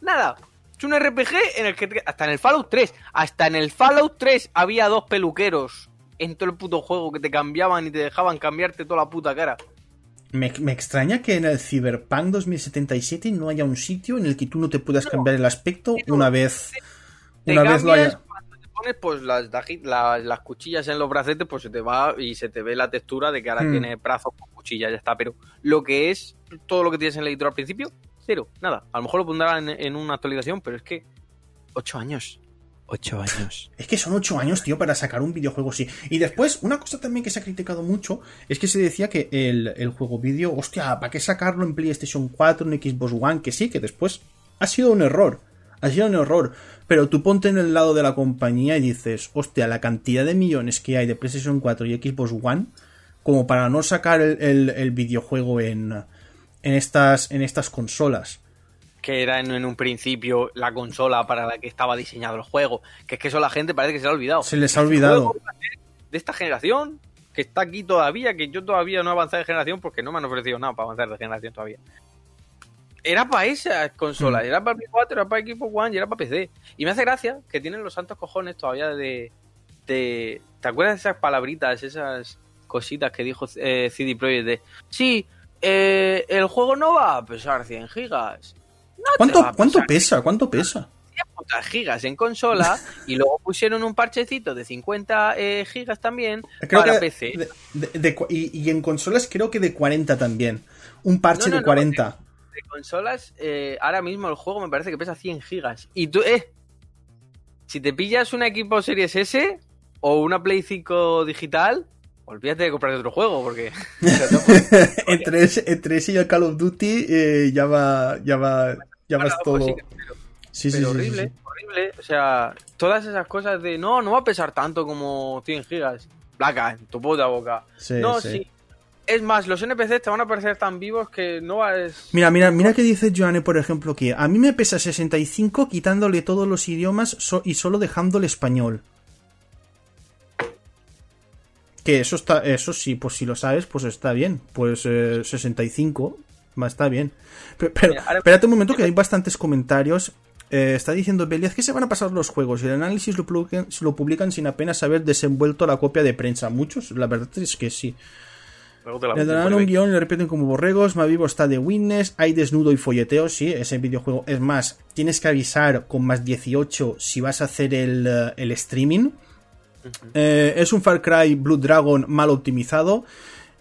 Nada. Es un RPG en el que hasta en el Fallout 3, hasta en el Fallout 3 había dos peluqueros en todo el puto juego que te cambiaban y te dejaban cambiarte toda la puta cara. Me, extraña que en el Cyberpunk 2077 no haya un sitio en el que tú no te puedas cambiar el aspecto una vez, una vez lo haya... Pones pues las, las, cuchillas en los bracetes, pues se te va y se te ve la textura de que ahora hmm. tiene brazos con cuchillas, ya está. Pero lo que es todo lo que tienes en el editor al principio, cero, nada. A lo mejor lo pondrán en, en una actualización, pero es que ocho años. Ocho años. Es que son ocho años, tío, para sacar un videojuego así. Y después, una cosa también que se ha criticado mucho es que se decía que el, juego vídeo, hostia, ¿para qué sacarlo en PlayStation 4, en Xbox One? Que sí, que después ha sido un error. Ha sido un error. Pero tú ponte en el lado de la compañía y dices, hostia, la cantidad de millones que hay de PlayStation 4 y Xbox One, como para no sacar el, videojuego en, en, estas, en estas consolas que era en, un principio la consola para la que estaba diseñado el juego. Que es que eso la gente parece que se ha olvidado. Se les ha olvidado. De esta generación, que está aquí todavía, que yo todavía no he avanzado de generación porque no me han ofrecido nada para avanzar de generación todavía. Era para esas consolas, mm. era para Play 4, era para Xbox One y era para PC. Y me hace gracia que tienen los santos cojones todavía de. ¿Te acuerdas de esas palabritas, esas cositas que dijo eh, CD Projekt de. Sí, eh, el juego no va a pesar 100 gigas. ¿Cuánto, ¿cuánto pesa? ¿Cuánto pesa? 100 gigas en consola y luego pusieron un parchecito de 50 eh, gigas también para PC. y, en consolas creo que de 40 también. Un parche de 40. De, consolas, eh, ahora mismo el juego me parece que pesa 100 gigas. Y tú, eh, si te pillas un equipo Series S o una Play 5 digital, olvídate de comprar otro juego, porque... entre, ese, y el Call of Duty eh, ya va, ya va, ya vas todo... sí, sí, horrible, horrible. O sea, todas esas cosas de, no, no va a pesar tanto como 100 gigas. Placa, en tu puta boca. no, sí. Es más, los NPCs te van a parecer tan vivos que no vas... Mira, mira, mira que dice Joanne, por ejemplo, que a mí me pesa 65 quitándole todos los idiomas y solo dejando el español. Que eso está, eso sí, pues si lo sabes, pues está bien. Pues 65, eh, está bien. Pero, espérate un momento que hay bastantes comentarios. Eh, está diciendo Beliaz que se van a pasar los juegos y el análisis lo publican, lo publican sin apenas haber desenvuelto la copia de prensa. Muchos, la verdad es que sí. Le darán un guion y le repiten como borregos. Más vivo está de Witness. Hay desnudo y folleteo. Sí, ese videojuego. Es más, tienes que avisar con más 18 si vas a hacer el, eh, el streaming. Eh, es un Far Cry Blue Dragon mal optimizado.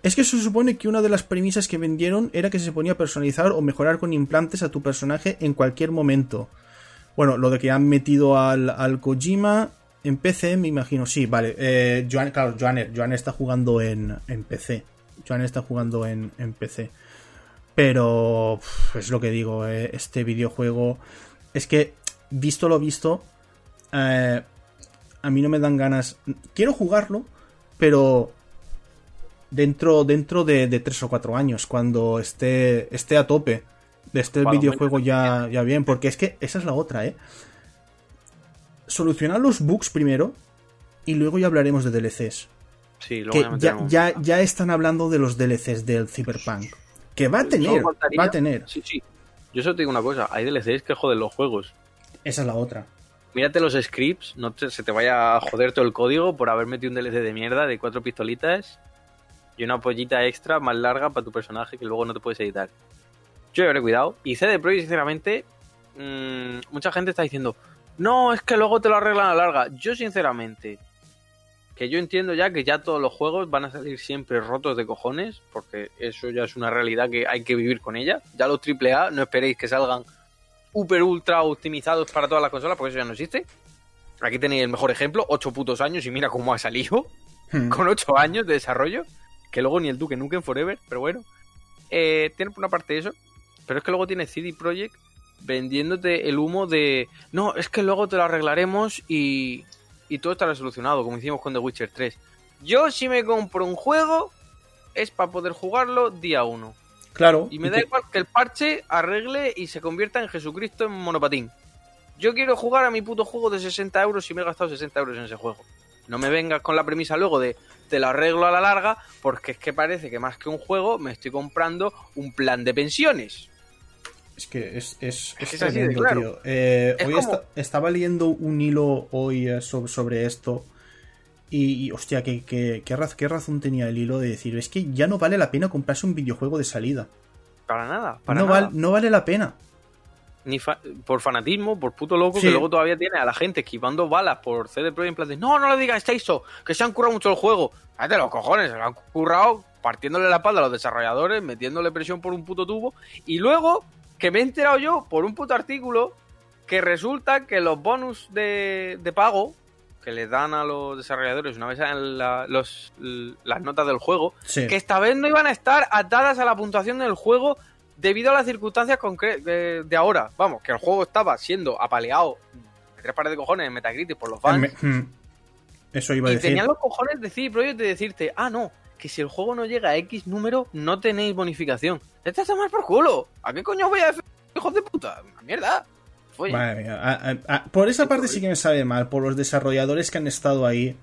Es que se supone que una de las premisas que vendieron era que se ponía a personalizar o mejorar con implantes a tu personaje en cualquier momento. Bueno, lo de que han metido al, al Kojima en PC, me imagino, sí, vale. Eh, Joan, claro, Joan, está jugando en, en PC. Joan está jugando en, en PC. Pero es lo que digo, eh, este videojuego. Es que, visto lo visto, eh, a mí no me dan ganas. Quiero jugarlo, pero dentro, dentro de, de 3 o 4 años, cuando esté, esté a tope, de este videojuego ya, ya bien, porque es que esa es la otra, ¿eh? Solucionar los bugs primero y luego ya hablaremos de DLCs. Sí, que ya, ya, ya, están hablando de los DLCs del Cyberpunk. Que va a tener, va a tener. Sí, sí. Yo solo te digo una cosa, hay DLCs que joden los juegos. Esa es la otra mírate los scripts, no se te vaya a joder todo el código por haber metido un DLC de mierda de cuatro pistolitas y una pollita extra más larga para tu personaje que luego no te puedes editar. Yo habré cuidado. Y CD Projekt, sinceramente, mmm, mucha gente está diciendo, no, es que luego te lo arreglan a la larga. Yo, sinceramente, que yo entiendo ya que ya todos los juegos van a salir siempre rotos de cojones, porque eso ya es una realidad que hay que vivir con ella. Ya los AAA, no esperéis que salgan super ultra optimizados para todas las consolas, porque eso ya no existe. Aquí tenéis el mejor ejemplo, 8 putos años y mira cómo ha salido. Hmm. Con 8 años de desarrollo. Que luego ni el Duke Nukem Forever, pero bueno. Eh, tiene por una parte eso. Pero es que luego tiene CD Projekt vendiéndote el humo de. No, es que luego te lo arreglaremos y. Y todo estará solucionado, como hicimos con The Witcher 3. Yo, si me compro un juego, es para poder jugarlo día 1. Claro. Y me da igual que el parche arregle y se convierta en Jesucristo en monopatín. Yo quiero jugar a mi puto juego de 60 euros y me he gastado 60 euros en ese juego. No me vengas con la premisa luego de te lo arreglo a la larga, porque es que parece que más que un juego me estoy comprando un plan de pensiones. Es que es, es, tremendo, tío. Eh, hoy estaba leyendo un hilo hoy eh, sobre, esto. Y, hostia, ¿qué, qué, qué, razón tenía el hilo de decir, es que ya no vale la pena comprarse un videojuego de salida. Para nada, para no, nada. no vale la pena. Ni por fanatismo, por puto loco, que luego todavía tiene a la gente esquivando balas por CD Projekt en plan de, no, no le digas eso, que se han currado mucho el juego. Cállate los cojones, se lo han currado partiéndole la espalda a los desarrolladores, metiéndole presión por un puto tubo. Y luego, que me he enterado yo por un puto artículo, que resulta que los bonus de, de pago que le dan a los desarrolladores una vez en los, las notas del juego, que esta vez no iban a estar atadas a la puntuación del juego debido a las circunstancias de, de ahora. Vamos, que el juego estaba siendo apaleado de tres pares de cojones en Metacritic por los fans. Hmm. Eso iba a decir. Tenían los cojones de de decirte, ah, no, que si el juego no llega a X número, no tenéis bonificación. Este está más por culo. ¿A qué coño voy a decir, hijos de puta? Una mierda por esa parte sí que me sabe mal, por los desarrolladores que han estado ahí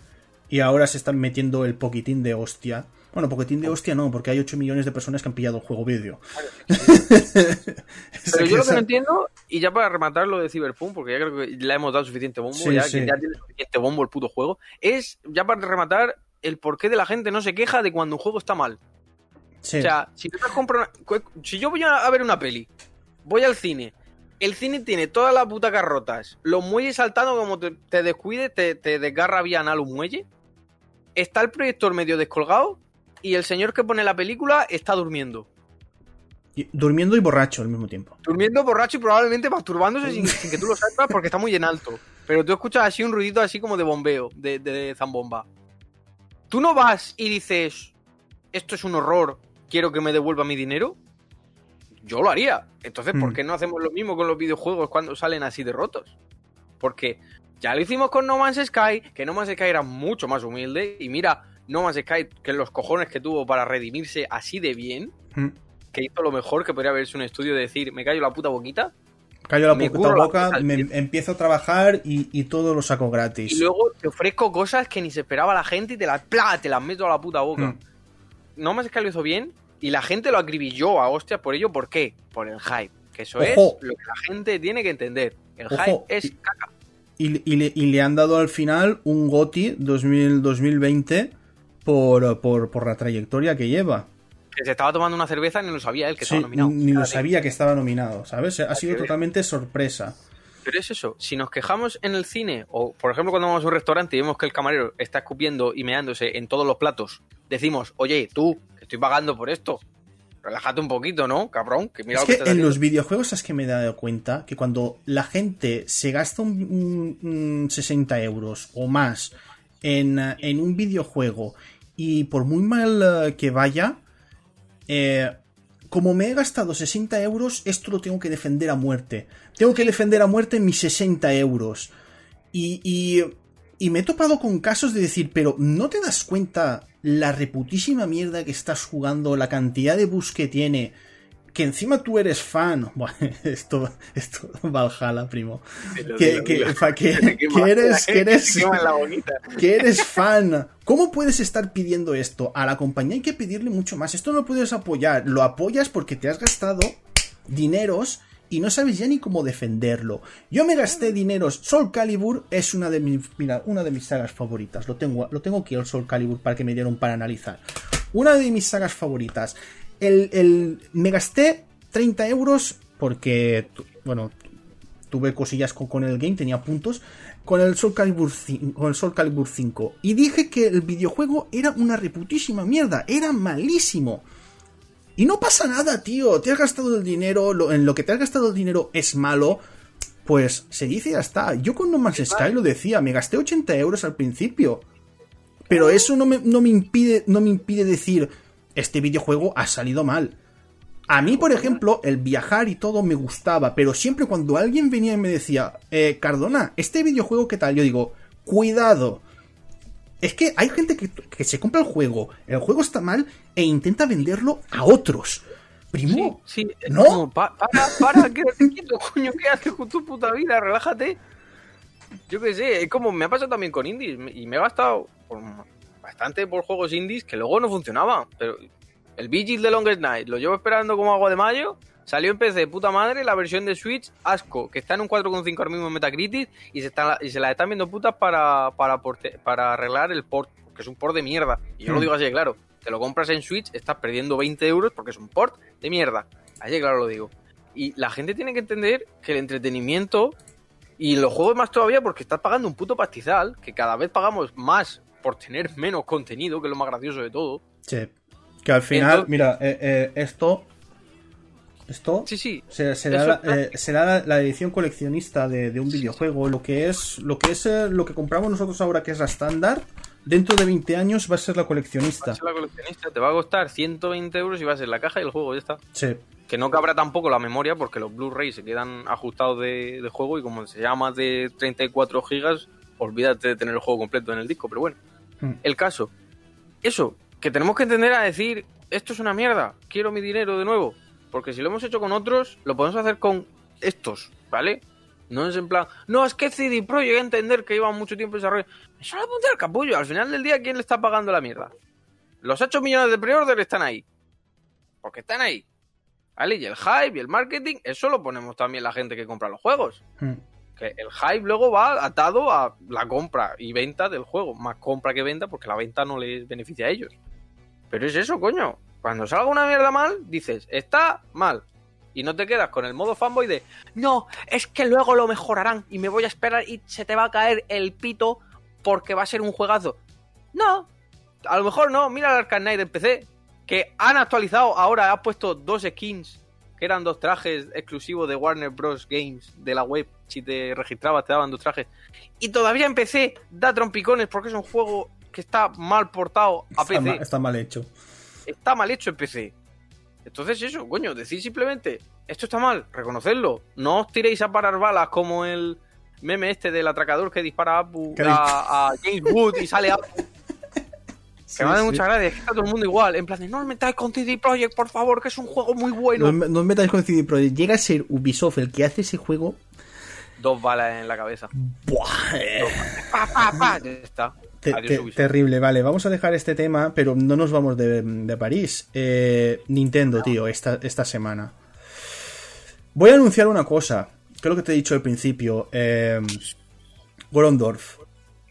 y ahora se están metiendo el poquitín de hostia. Bueno, poquitín de hostia no, porque hay 8 millones de personas que han pillado el juego vídeo. Pero yo lo que no entiendo, y ya para rematar lo de Cyberpunk, porque ya creo que le hemos dado suficiente bombo, ya, que ya tiene suficiente bombo el puto juego, es ya para rematar el porqué de la gente no se queja de cuando un juego está mal. O sea, si, si yo voy a ver una peli, voy al cine el cine tiene todas las butacas rotas, los muelles saltando como te, te descuides, te, te desgarra vía anal un muelle. Está el proyector medio descolgado y el señor que pone la película está durmiendo. durmiendo y borracho al mismo tiempo. Durmiendo borracho y probablemente masturbándose sin, que tú lo sepas porque está muy en alto. Pero tú escuchas así un ruidito así como de bombeo, de, de zambomba. Tú no vas y dices, esto es un horror, quiero que me devuelva mi dinero yo lo haría. Entonces, ¿por mm. qué no hacemos lo mismo con los videojuegos cuando salen así de rotos? Porque ya lo hicimos con No Man's Sky, que No Man's Sky era mucho más humilde, y mira, No Man's Sky, que los cojones que tuvo para redimirse así de bien, mm. que hizo lo mejor que podría haberse un estudio de decir, me callo la puta boquita. Callo la puta boca, me empiezo a trabajar y, todo lo saco gratis. Y luego te ofrezco cosas que ni se esperaba la gente y te las, te las meto a la puta boca. Mm. No Man's Sky lo hizo bien, y la gente lo acribilló a hostia por ello. ¿Por qué? Por el hype. Que eso es lo que la gente tiene que entender. El hype es caca. Y, le, han dado al final un GOTI 2000, 2020 por, por, la trayectoria que lleva. Que se estaba tomando una cerveza y no lo sabía él que estaba nominado. Ni lo sabía que estaba nominado, ¿sabes? Ha sido totalmente sorpresa. Pero es eso, si nos quejamos en el cine, o por ejemplo cuando vamos a un restaurante y vemos que el camarero está escupiendo y meándose en todos los platos, decimos, oye, tú, estoy pagando por esto, relájate un poquito, ¿no, cabrón? Que es que, en los videojuegos es que me he dado cuenta que cuando la gente se gasta un, 60 euros o más en, en, un videojuego y por muy mal eh, que vaya, eh, como me he gastado 60 euros, esto lo tengo que defender a muerte. Tengo que defender a muerte mis 60 euros. Y, y, y, me he topado con casos de decir, pero ¿no te das cuenta la reputísima mierda que estás jugando, la cantidad de bus que tiene? Que encima tú eres fan. Bueno, esto, esto Valhalla, primo. Que, que, eres, que eres, que eres fan. ¿Cómo puedes estar pidiendo esto? A la compañía hay que pedirle mucho más. Esto no lo puedes apoyar. Lo apoyas porque te has gastado dineros y no sabes ya ni cómo defenderlo. Yo me gasté dineros. Soul Calibur es una de mis, mira, una de mis sagas favoritas. Lo tengo, lo tengo aquí el Soul Calibur para que me dieron para analizar. Una de mis sagas favoritas el, me gasté 30 euros porque, bueno, tuve cosillas con, el game, tenía puntos, con el, Soul Calibur 5, con el Soul Calibur 5. Y dije que el videojuego era una reputísima mierda, era malísimo. Y no pasa nada, tío, te has gastado el dinero, en lo que te has gastado el dinero es malo, pues se dice y ya está. Yo con No Man's Sky lo decía, me gasté 80 euros al principio. Pero eso no me, no me impide, no me impide decir, este videojuego ha salido mal. A mí, por ejemplo, el viajar y todo me gustaba, pero siempre cuando alguien venía y me decía, eh, Cardona, ¿este videojuego qué tal? Yo digo, cuidado. Es que hay gente que, se compra el juego, el juego está mal e intenta venderlo a otros. Primo, sí, ¿no? para, para, quédate quieto, coño, ¿qué haces con tu puta vida? Relájate. Yo qué sé, es como me ha pasado también con indies y me he gastado bastante por juegos indies que luego no funcionaban. Pero el Vigil de Longest Night lo llevo esperando como agua de mayo. Salió en PC, puta madre, la versión de Switch, asco, que está en un 4,5 ahora mismo en Metacritic y se, está, y se la están viendo putas para, para, para arreglar el port, que es un port de mierda. Y yo lo hmm. digo así claro, te lo compras en Switch, estás perdiendo 20 euros porque es un port de mierda. Así claro lo digo. Y la gente tiene que entender que el entretenimiento y los juegos más todavía porque estás pagando un puto pastizal, que cada vez pagamos más por tener menos contenido, que es lo más gracioso de todo. Sí. Que al final, mira, eh, eh, esto. Esto sí, sí. será, eh, la, edición coleccionista de, un videojuego. Lo que es lo que es lo que compramos nosotros ahora, que es la estándar, dentro de 20 años va a ser la coleccionista. Va a ser la coleccionista, te va a costar 120 euros y va a ser la caja y el juego, ya está. Sí. Que no cabrá tampoco la memoria porque los Blu-ray se quedan ajustados de, de, juego y como se llama más de 34 gigas, olvídate de tener el juego completo en el disco, pero bueno. Mm. El caso, eso, que tenemos que entender a decir, esto es una mierda, quiero mi dinero de nuevo. Porque si lo hemos hecho con otros, lo podemos hacer con estos, ¿vale? No es en plan, no, es que CD Pro llegué a entender que lleva mucho tiempo en desarrollo. Eso lo apunté al capullo. Al final del día, ¿quién le está pagando la mierda? Los 8 millones de pre-order están ahí. Porque están ahí. ¿Vale? Y el hype y el marketing, eso lo ponemos también la gente que compra los juegos. Mm. Que el hype luego va atado a la compra y venta del juego. Más compra que venta porque la venta no les beneficia a ellos. Pero es eso, coño. Cuando salga una mierda mal, dices, está mal. Y no te quedas con el modo fanboy de, no, es que luego lo mejorarán y me voy a esperar y se te va a caer el pito porque va a ser un juegazo. No, a lo mejor no. Mira el Arcade Knight en PC, que han actualizado, ahora ha puesto dos skins que eran dos trajes exclusivos de Warner Bros. Games de la web. Si te registrabas, te daban dos trajes. Y todavía en PC da trompicones porque es un juego que está mal portado a PC. está mal hecho. Está mal hecho en PC. Entonces, eso, coño, decir simplemente, esto está mal, reconocerlo. No os tiréis a parar balas como el meme este del atracador que dispara a, a, James Wood y sale a que me hace muchas gracias, está todo el mundo igual. En plan de, no os metáis con CD Projekt, por favor, que es un juego muy bueno. No, os metáis con CD Projekt. Llega a ser Ubisoft el que hace ese juego. Dos balas en la cabeza. Buah. está. terrible, vale, vamos a dejar este tema, pero no nos vamos de, París. Eh, Nintendo, tío, esta, esta semana. Voy a anunciar una cosa, lo que te he dicho al principio. Eh, Gorondorf.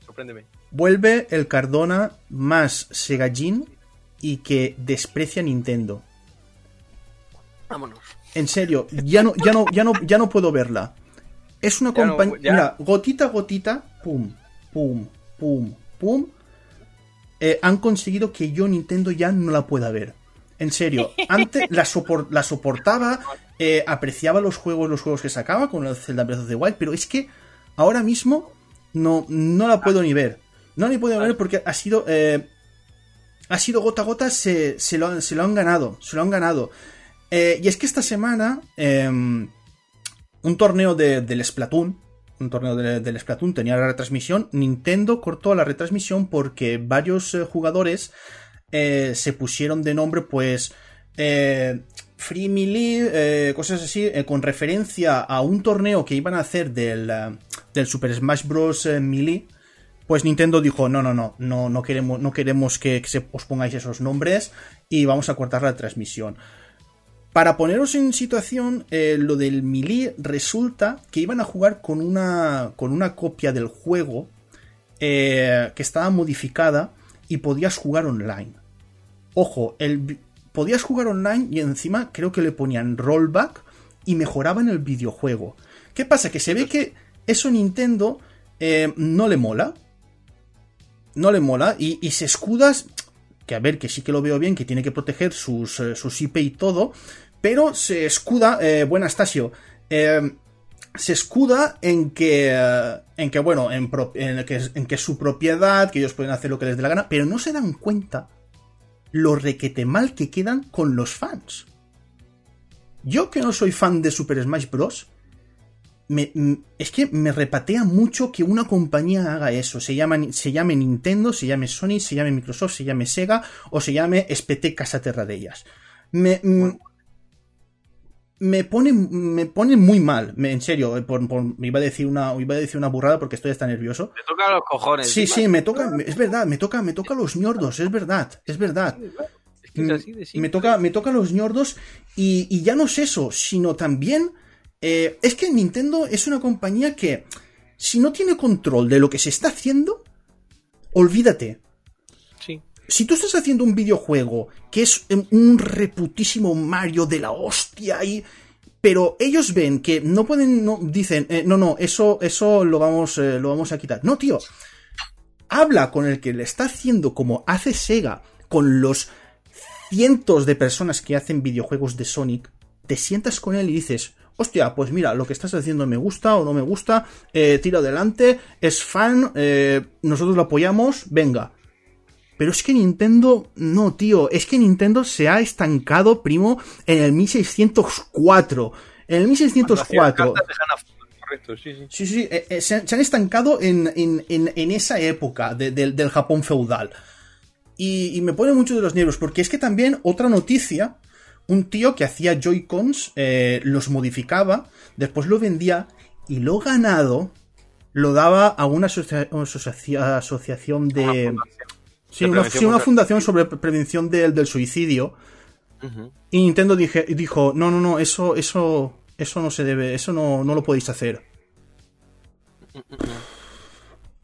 Sorpréndeme vuelve el Cardona más Segajin y que desprecia a Nintendo. Vámonos. En serio, ya no, ya no, ya no, ya no puedo verla. Es una compañía. Mira, gotita a gotita, pum, pum, pum, pum. Eh, han conseguido que yo Nintendo ya no la pueda ver. En serio, antes la, la soportaba, eh, apreciaba los juegos, los juegos que sacaba con el Zelda Breath of the Wild, pero es que ahora mismo no, no la puedo ni ver. No la puedo ver porque ha sido. Eh, ha sido gota a gota, se, se, lo, se lo han ganado. Se lo han ganado. Eh, y es que esta semana. Em, un torneo de, del Splatoon. Un torneo del Splatoon tenía la retransmisión. Nintendo cortó la retransmisión porque varios eh, jugadores se pusieron de nombre, pues. Free Melee, cosas así, con referencia a un torneo que iban a hacer del, del Super Smash Bros. Melee pues Nintendo dijo, no, no, no, no, no queremos, no queremos que, se os pongáis esos nombres y vamos a cortar la transmisión. Para poneros en situación, eh, lo del Melee resulta que iban a jugar con una, con una copia del juego eh, que estaba modificada y podías jugar online. Ojo, podías jugar online y encima creo que le ponían rollback y mejoraban el videojuego. ¿Qué pasa? Que se ve que eso Nintendo eh, no le mola no le mola y, se escudas, que a ver, que sí que lo veo bien, que tiene que proteger sus, eh, sus IP y todo, pero se escuda, eh, buen Astasio, eh, se escuda en que, en que bueno, en, que, en que su propiedad, que ellos pueden hacer lo que les dé la gana, pero no se dan cuenta lo requete mal que quedan con los fans. Yo que no soy fan de Super Smash Bros., es que me repatea mucho que una compañía haga eso. Se, se llame Nintendo, se llame Sony, se llame Microsoft, se llame Sega o se llame SPT Casa Terra de ellas. Me, me, pone, me pone muy mal, en serio. Eh, me iba a, decir una, iba a decir una burrada porque estoy hasta nervioso. Me toca los cojones. Sí, sí, me toca, es verdad, me toca, me toca los ñordos, es verdad, es verdad. me toca, me toca los ñordos y, y ya no es eso, sino también eh, es que Nintendo es una compañía que, si no tiene control de lo que se está haciendo, olvídate. Sí. Si tú estás haciendo un videojuego que es un reputísimo Mario de la hostia y pero ellos ven que no pueden, no, dicen, eh, no, no, eso, eso lo vamos, eh, lo vamos a quitar. No, tío. Habla con el que le está haciendo como hace Sega con los cientos de personas que hacen videojuegos de Sonic. Te sientas con él y dices, hostia, pues mira, lo que estás haciendo me gusta o no me gusta, eh, tira adelante, es fan, eh, nosotros lo apoyamos, venga. Pero es que Nintendo, no, tío, es que Nintendo se ha estancado, primo, en el 1604. En el 1604. Sí, sí, eh, se, han estancado en, esa época del Japón feudal. Y, y, me pone mucho de los nervios, porque es que también otra noticia un tío que hacía Joy-Cons, eh, los modificaba, después lo vendía y lo ganado lo daba a una asociación de... sí, una, fundación sobre prevención del, suicidio. Y Nintendo dije, dijo, no, no, no, eso, eso, eso no se debe, eso no, no lo podéis hacer.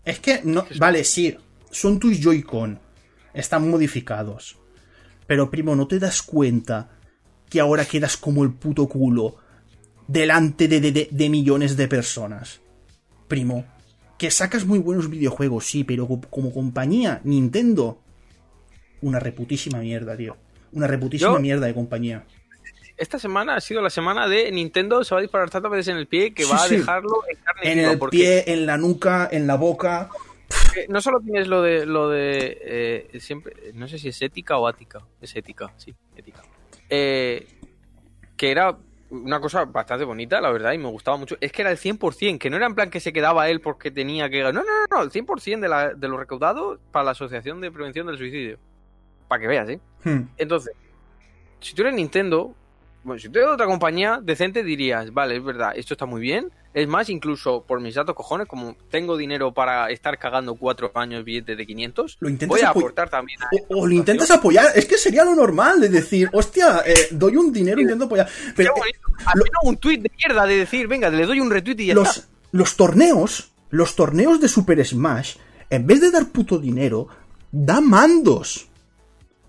Es que, no, vale, sí, son tus Joy-Con, están modificados. Pero primo, ¿no te das cuenta que ahora quedas como el puto culo delante de, millones de personas. Primo, que sacas muy buenos videojuegos, sí, pero como compañía, Nintendo, una reputísima mierda, tío. Una reputísima mierda de compañía. Esta semana ha sido la semana de Nintendo se va a disparar tantas veces en el pie que va a dejarlo en carne En el pie, en la nuca, en la boca. No solo tienes lo de lo de eh, siempre, no sé si es ética o ática, es ética, sí, ética. Eh, que era una cosa bastante bonita, la verdad, y me gustaba mucho. Es que era el 100%, que no era en plan que se quedaba él porque tenía que... No, no, no, no el 100% de, la, de lo recaudado para la Asociación de Prevención del Suicidio. Para que veas, ¿eh? Hmm. Entonces, si tú eres Nintendo, bueno, si tú eres otra compañía decente dirías, vale, es verdad, esto está muy bien, es más, incluso por mis datos cojones, como tengo dinero para estar cagando cuatro años billetes de 500, lo voy a aportar también. o, lo intentas apoyar, es que sería lo normal de decir, hostia, eh, doy un dinero, intento apoyar. Pero, eh, un tweet de mierda de decir, venga, le doy un retweet y ya los, está. Los torneos, los torneos de Super Smash, en vez de dar puto dinero, da mandos.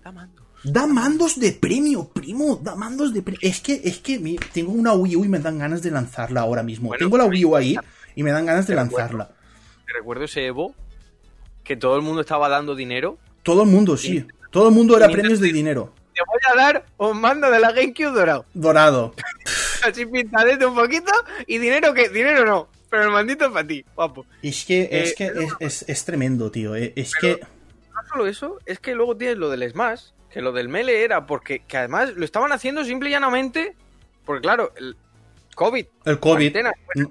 Da mandos. Da mandos de premio, primo. Da mandos de premio. Es que, es que tengo una Wii U y me dan ganas de lanzarla ahora mismo. tengo la Wii U ahí y me dan ganas de lanzarla. recuerdo ese Evo que todo el mundo estaba dando dinero. Todo el mundo, sí. Todo el mundo era premios de dinero. Te voy a dar un mando de la GameCube dorado. Dorado. Así pintadete un poquito y dinero que dinero no. Pero el mandito es para ti, guapo. Es que, es, eh, que es, es, tremendo, tío. Eh, es que. No solo eso, es que luego tienes lo del Smash, que lo del Mele era porque que además lo estaban haciendo simple y llanamente. Porque claro, el COVID. El COVID. Mm.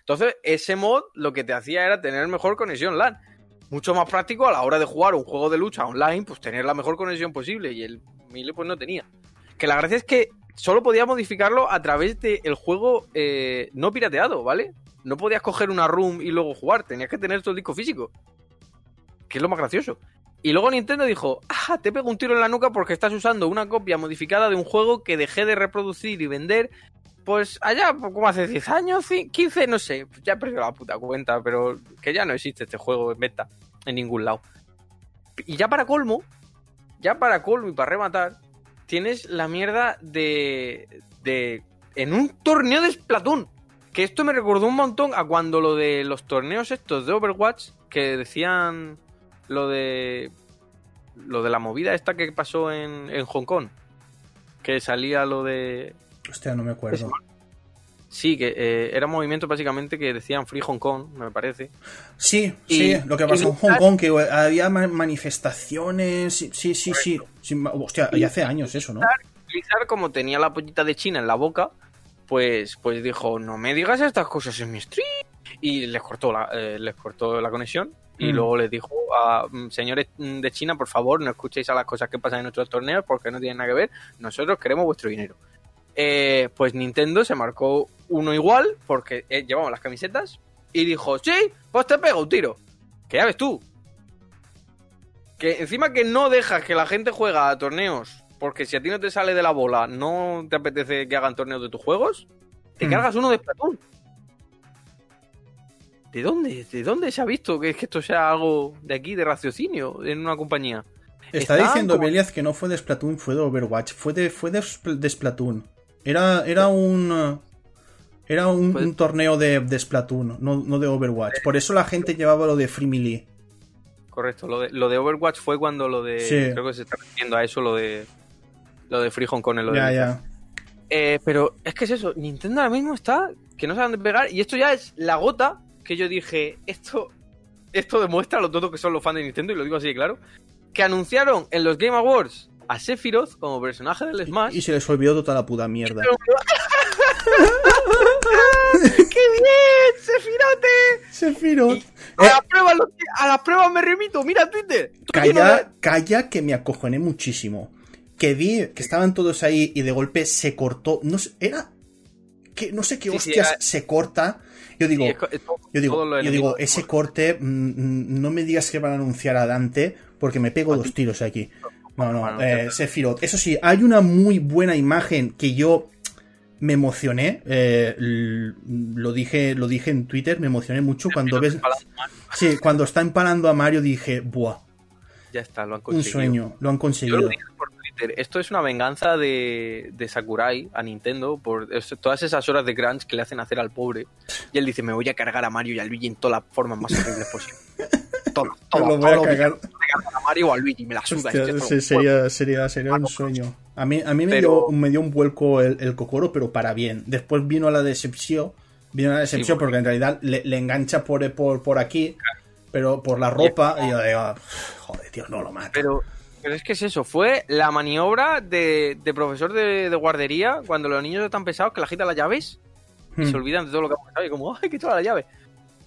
Entonces, ese mod lo que te hacía era tener mejor conexión LAN. Mucho más práctico a la hora de jugar un juego de lucha online, pues tener la mejor conexión posible. Y el Mele pues no tenía. Que la gracia es que solo podías modificarlo a través del juego eh, no pirateado, ¿vale? No podías coger una room y luego jugar, tenías que tener todo el disco físico. Que es lo más gracioso. Y luego Nintendo dijo, ah, te pego un tiro en la nuca porque estás usando una copia modificada de un juego que dejé de reproducir y vender, pues allá, pues, como hace 10 años, 15, no sé, ya he perdido la puta cuenta, pero que ya no existe este juego en beta en ningún lado. Y ya para colmo, ya para colmo y para rematar, tienes la mierda de. de. en un torneo de Splatoon. Que esto me recordó un montón a cuando lo de los torneos estos de Overwatch, que decían lo de. lo de la movida esta que pasó en, en Hong Kong. Que salía lo de. Hostia, no me acuerdo. Sí, que eh, era un movimiento básicamente que decían Free Hong Kong, me parece. Sí, sí, lo que pasó en Hong Kong, que había manifestaciones. Sí, sí, sí. sí. hostia, y hace años eso, ¿no? Utilizar como tenía la pollita de China en la boca, pues, pues dijo, no me digas estas cosas en mi stream. Y les cortó la, eh, les cortó la conexión. Y mm. luego les dijo a mm, señores mm, de China, por favor, no escuchéis a las cosas que pasan en nuestros torneos porque no tienen nada que ver. Nosotros queremos vuestro dinero. Eh, pues Nintendo se marcó uno igual, porque eh, llevamos las camisetas, y dijo, sí, pues te pego un tiro. Que ya ves tú. Que encima que no dejas que la gente juega a torneos, porque si a ti no te sale de la bola, no te apetece que hagan torneos de tus juegos, te cargas uno de Splatoon. ¿De dónde? ¿De dónde se ha visto que, que esto sea algo de aquí, de raciocinio, en una compañía? Está, diciendo Beliaz que no fue de Splatoon, fue de Overwatch. Fue de, fue de, de Splatoon. Era, era un. Era un, pues- torneo de, de Splatoon, no, de Overwatch. Por eso la gente llevaba lo de Free Melee. Correcto, lo de, lo de Overwatch fue cuando lo de. Creo que se está refiriendo a eso, lo de. Lo de Free Hong Kong. Lo ya, ya. Eh, pero es que es eso, Nintendo ahora mismo está que no saben de pegar. Y esto ya es la gota que yo dije, esto. Esto demuestra lo todo que son los fans de Nintendo, y lo digo así de claro. Que anunciaron en los Game Awards a Sephiroth como personaje del Smash. Y se les olvidó toda la puta mierda. ¡Qué bien! ¡Sephirote! Sephiroth. A, las pruebas, a las pruebas me remito, mira Twitter. Calla, calla, que me acojoné muchísimo. Que vi que estaban todos ahí y de golpe se cortó. No sé, era. Que no sé qué hostias se corta. Yo digo, yo digo, yo digo, ese corte, mm, mm, no me digas que van a anunciar a Dante, porque me pego dos tiros aquí. No, no, eh, Sephiroth. Eso sí, hay una muy buena imagen que yo me emocioné. Eh, lo dije, lo dije en Twitter, me emocioné mucho cuando ves. Sí, cuando está empalando a Mario dije, buah. Ya está, lo han conseguido. Un sueño, lo han conseguido. Esto es una venganza de, de Sakurai a Nintendo por todas esas horas de crunch que le hacen hacer al pobre. Y él dice, me voy a cargar a Mario y a Luigi en todas las formas más horribles posibles. Todo, todo, lo voy a cagar. a Mario o a Luigi, me la suda. sería, sería, sería un sueño. A mí, a mí me, dio, me dio un vuelco el, el Kokoro, pero para bien. Después vino la decepción. Vino la decepción porque en realidad le, le engancha por, por, por aquí, pero por la ropa. Y, yo digo, joder, tío, no lo mato. Pero, pero es que es eso, fue la maniobra de, de profesor de, de, guardería cuando los niños están pesados que le agitan las llaves y se hmm. olvidan de todo lo que ha pasado y como, ay, que toda la llave.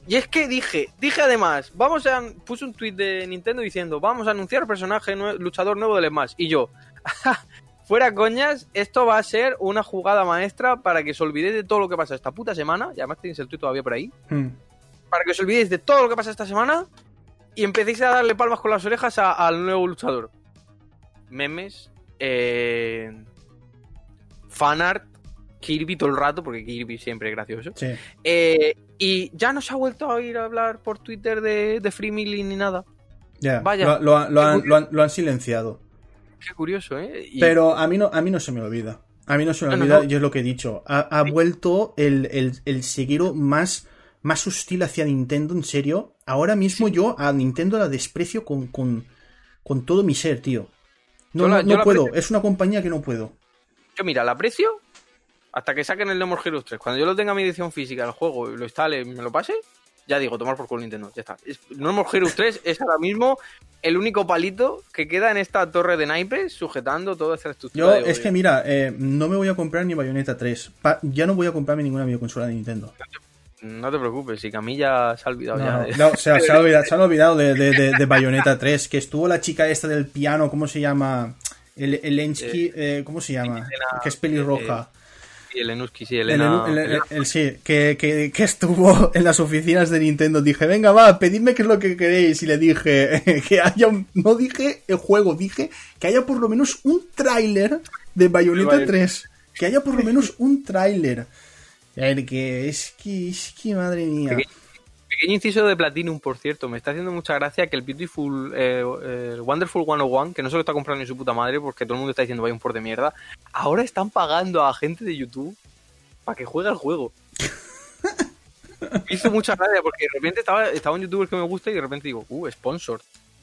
Y es que dije, dije además, vamos a. Puse un tweet de Nintendo diciendo, vamos a anunciar personaje luchador nuevo del Smash. Y yo, fuera coñas, esto va a ser una jugada maestra para que os olvidéis de todo lo que pasa esta puta semana. Y además tenéis el tweet todavía por ahí. Hmm. Para que os olvidéis de todo lo que pasa esta semana y empecéis a darle palmas con las orejas al nuevo luchador. Memes, eh, fanart, Kirby todo el rato, porque Kirby siempre es gracioso. Eh, y ya no se ha vuelto a oír hablar por Twitter de, de Free Milling ni nada. Ya, Vaya. Lo, han, silenciado. Qué curioso, ¿eh? Pero a mí, no, a mí no se me olvida. A mí no se me olvida, yo es lo que he dicho. Ha, vuelto el, el, el más, más hostil hacia Nintendo, en serio. Ahora mismo yo a Nintendo la desprecio con, con, con todo mi ser, tío. No, no, puedo, es una compañía que no puedo. Yo mira, la aprecio hasta que saquen el No More Heroes 3. Cuando yo lo tenga en mi edición física del juego y lo instale y me lo pase, ya digo, tomar por culo Nintendo, ya está. no More Heroes 3 es ahora mismo el único palito que queda en esta torre de naipes sujetando toda esta estructura. Yo, es que mira, eh, no me voy a comprar ni Bayonetta 3. ya no voy a comprarme ninguna videoconsola de Nintendo. No te preocupes, si Camilla se ha olvidado ya. De... No, se, ha olvidado, se han olvidado de, de, Bayonetta 3, que estuvo la chica esta del piano, ¿cómo se llama? El, el Ensky, eh, eh, ¿cómo se llama? que es pelirroja. Sí, el Enuski, sí, Elena. El, sí, que, que, que, estuvo en las oficinas de Nintendo. Dije, venga, va, pedidme qué es lo que queréis. Y le dije que haya un. No dije el juego, dije que haya por lo menos un tráiler de Bayonetta 3. Que haya por lo menos un tráiler. A ver, que es que, es que madre mía. Pequeño inciso de Platinum, por cierto, me está haciendo mucha gracia que el Beautiful, eh, el Wonderful 101, que no se lo está comprando ni su puta madre porque todo el mundo está diciendo vaya un por de mierda, ahora están pagando a gente de YouTube para que juegue el juego. me hizo mucha gracia porque de repente estaba, estaba un youtuber que me gusta y de repente digo, uh, sponsor,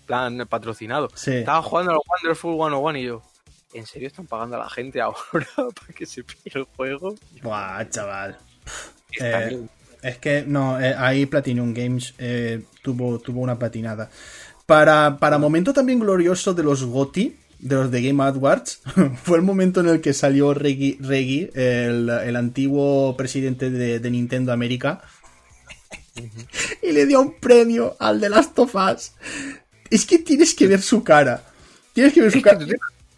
plan patrocinado. Estaba jugando al Wonderful 101 y yo, ¿en serio están pagando a la gente ahora para que se pille el juego? Buah, chaval. Es que no, eh, ahí Platinum Games eh, tuvo, tuvo una patinada. Para, para momento también glorioso de los GOTI, de los de Game Awards, fue el momento en el que salió Reggie, Reggie el, antiguo presidente de, Nintendo América, y le dio un premio al de Last of Us. Es que tienes que ver su cara. Tienes que ver su cara.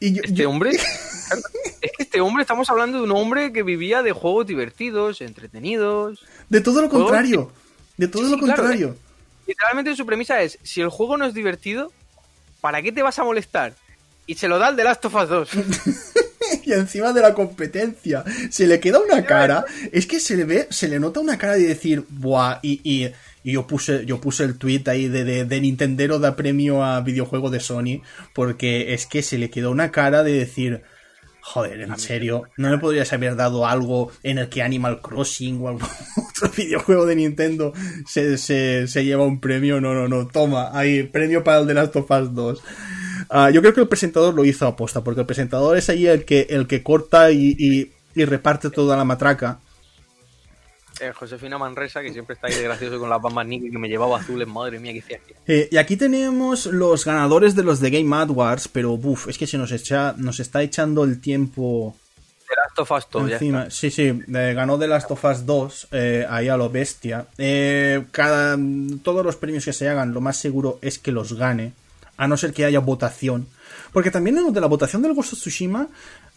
Y este hombre, es que este hombre, estamos hablando de un hombre que vivía de juegos divertidos, entretenidos. De todo lo contrario. De todo lo contrario. literalmente su premisa es, si el juego no es divertido, ¿para qué te vas a molestar? Y se lo da el de Last of Us 2. y encima de la competencia. Se le queda una cara. Es que se le ve, se le nota una cara de decir, buah, y, y, yo puse, yo puse el tweet ahí de, de, de, Nintendero da premio a videojuego de Sony. Porque es que se le quedó una cara de decir, Joder, en serio, ¿no le podrías haber dado algo en el que Animal Crossing o algún otro videojuego de Nintendo se, se, lleva un premio? No, no, no, toma, ahí, premio para el de Last of Us 2. Ah, yo creo que el presentador lo hizo aposta, porque el presentador es ahí el que, el que corta y, y reparte toda la matraca. Eh, Josefina Manresa, que siempre está ahí de gracioso con las bambas Nicky, que me llevaba azules, madre mía, qué hacía. Eh, y aquí tenemos los ganadores de los de Game Awards, pero buf, es que se nos, echa, nos está echando el tiempo. The Last of Us 2, encima. Sí, sí, ganó The Last of Us 2, eh, ahí a lo bestia. cada, todos los premios que se hagan, lo más seguro es que los gane, a no ser que haya votación. Porque también en de la votación del Ghost of Tsushima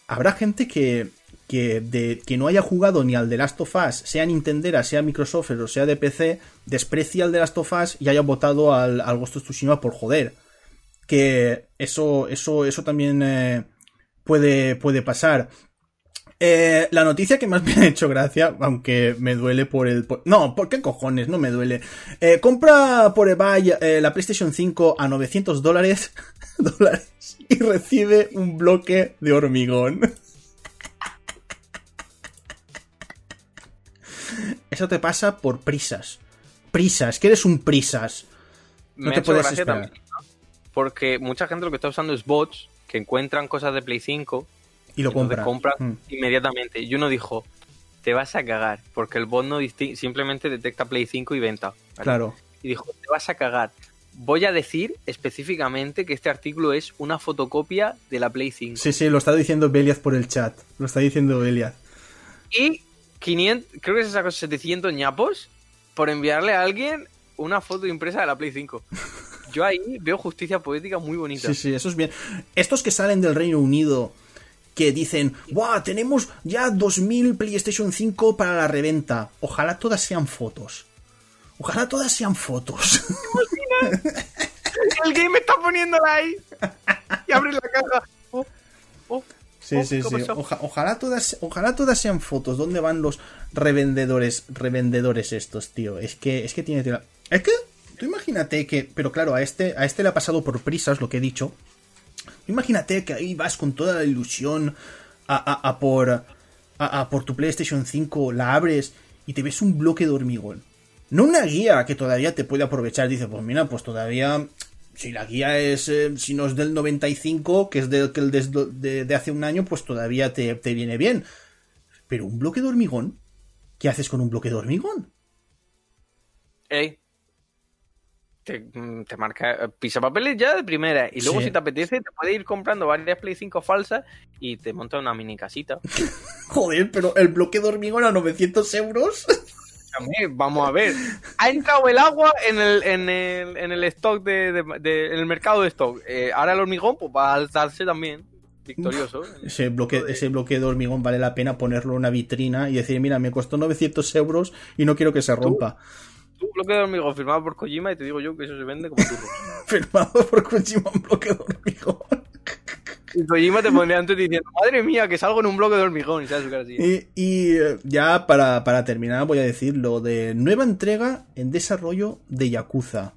habrá gente que, que, de, que no haya jugado ni al The Last of Us, sea Nintendera, sea Microsoft o sea de PC, desprecia al The Last of Us y haya votado al, al Ghost of Tsushima por joder. Que eso, eso, eso también eh, puede, puede pasar. Eh, la noticia que más me ha hecho gracia, aunque me duele por el... no, ¿por qué cojones? No me duele. Eh, compra por eBay la PlayStation 5 a 900 dólares, dólares y recibe un bloque de hormigón. Eso te pasa por prisas. Prisas, que eres un prisas. No te puedes esperar. Porque mucha gente lo que está usando es bots que encuentran cosas de Play 5 y lo compran, compran mm. inmediatamente. Y uno dijo, te vas a cagar, porque el bot no simplemente detecta Play 5 y venta. Claro. Y dijo, te vas a cagar. Voy a decir específicamente que este artículo es una fotocopia de la Play 5. Sí, sí, lo está diciendo Beliaz por el chat. Lo está diciendo Beliaz. Y 500, creo que se sacó 700 ñapos por enviarle a alguien una foto impresa de la Play 5. Yo ahí veo justicia poética muy bonita. Sí, sí, eso es bien. Estos que salen del Reino Unido que dicen, ¡Buah! Tenemos ya 2000 PlayStation 5 para la reventa. Ojalá todas sean fotos. Ojalá todas sean fotos. El game está poniéndola ahí. Y abre la caja. Oh, oh. Sí, sí, sí. ojalá, todas, ojalá todas sean fotos. ¿Dónde van los revendedores, revendedores estos, tío? Es que, es que tiene. Es que, tú imagínate que. Pero claro, a este, a este le ha pasado por prisas lo que he dicho. Imagínate que ahí vas con toda la ilusión a, por, a, por tu PlayStation 5, la abres y te ves un bloque de hormigón. No una guía que todavía te puede aprovechar. Dice, pues mira, pues todavía si la guía es, eh, si no es del 95, que es de, de, de hace un año, pues todavía te, te, viene bien. Pero un bloque de hormigón, ¿qué haces con un bloque de hormigón? Ey. Te, mm, te marca eh, pisa papeles ya de primera y luego si te apetece te puedes ir comprando varias Play 5 falsas y te monta una mini casita. Joder, pero el bloque de hormigón a 900 euros. Vamos a ver. Ha entrado el agua en el, en el, en el stock de, de, en el mercado de stock. Eh, ahora el hormigón pues, va a alzarse también. Victorioso. Ese bloque, ese bloque de hormigón vale la pena ponerlo en una vitrina y decir, mira, me costó 900 euros y no quiero que se rompa. ¿Tú? bloque de hormigón firmado por Kojima y te digo yo que eso se vende como turro. firmado por Kojima un bloque de hormigón. Y Kojima te pondría antes diciendo, madre mía, que salgo en un bloque de hormigón. Y, y, eh, ya para, para, terminar voy a decir lo de nueva entrega en desarrollo de Yakuza.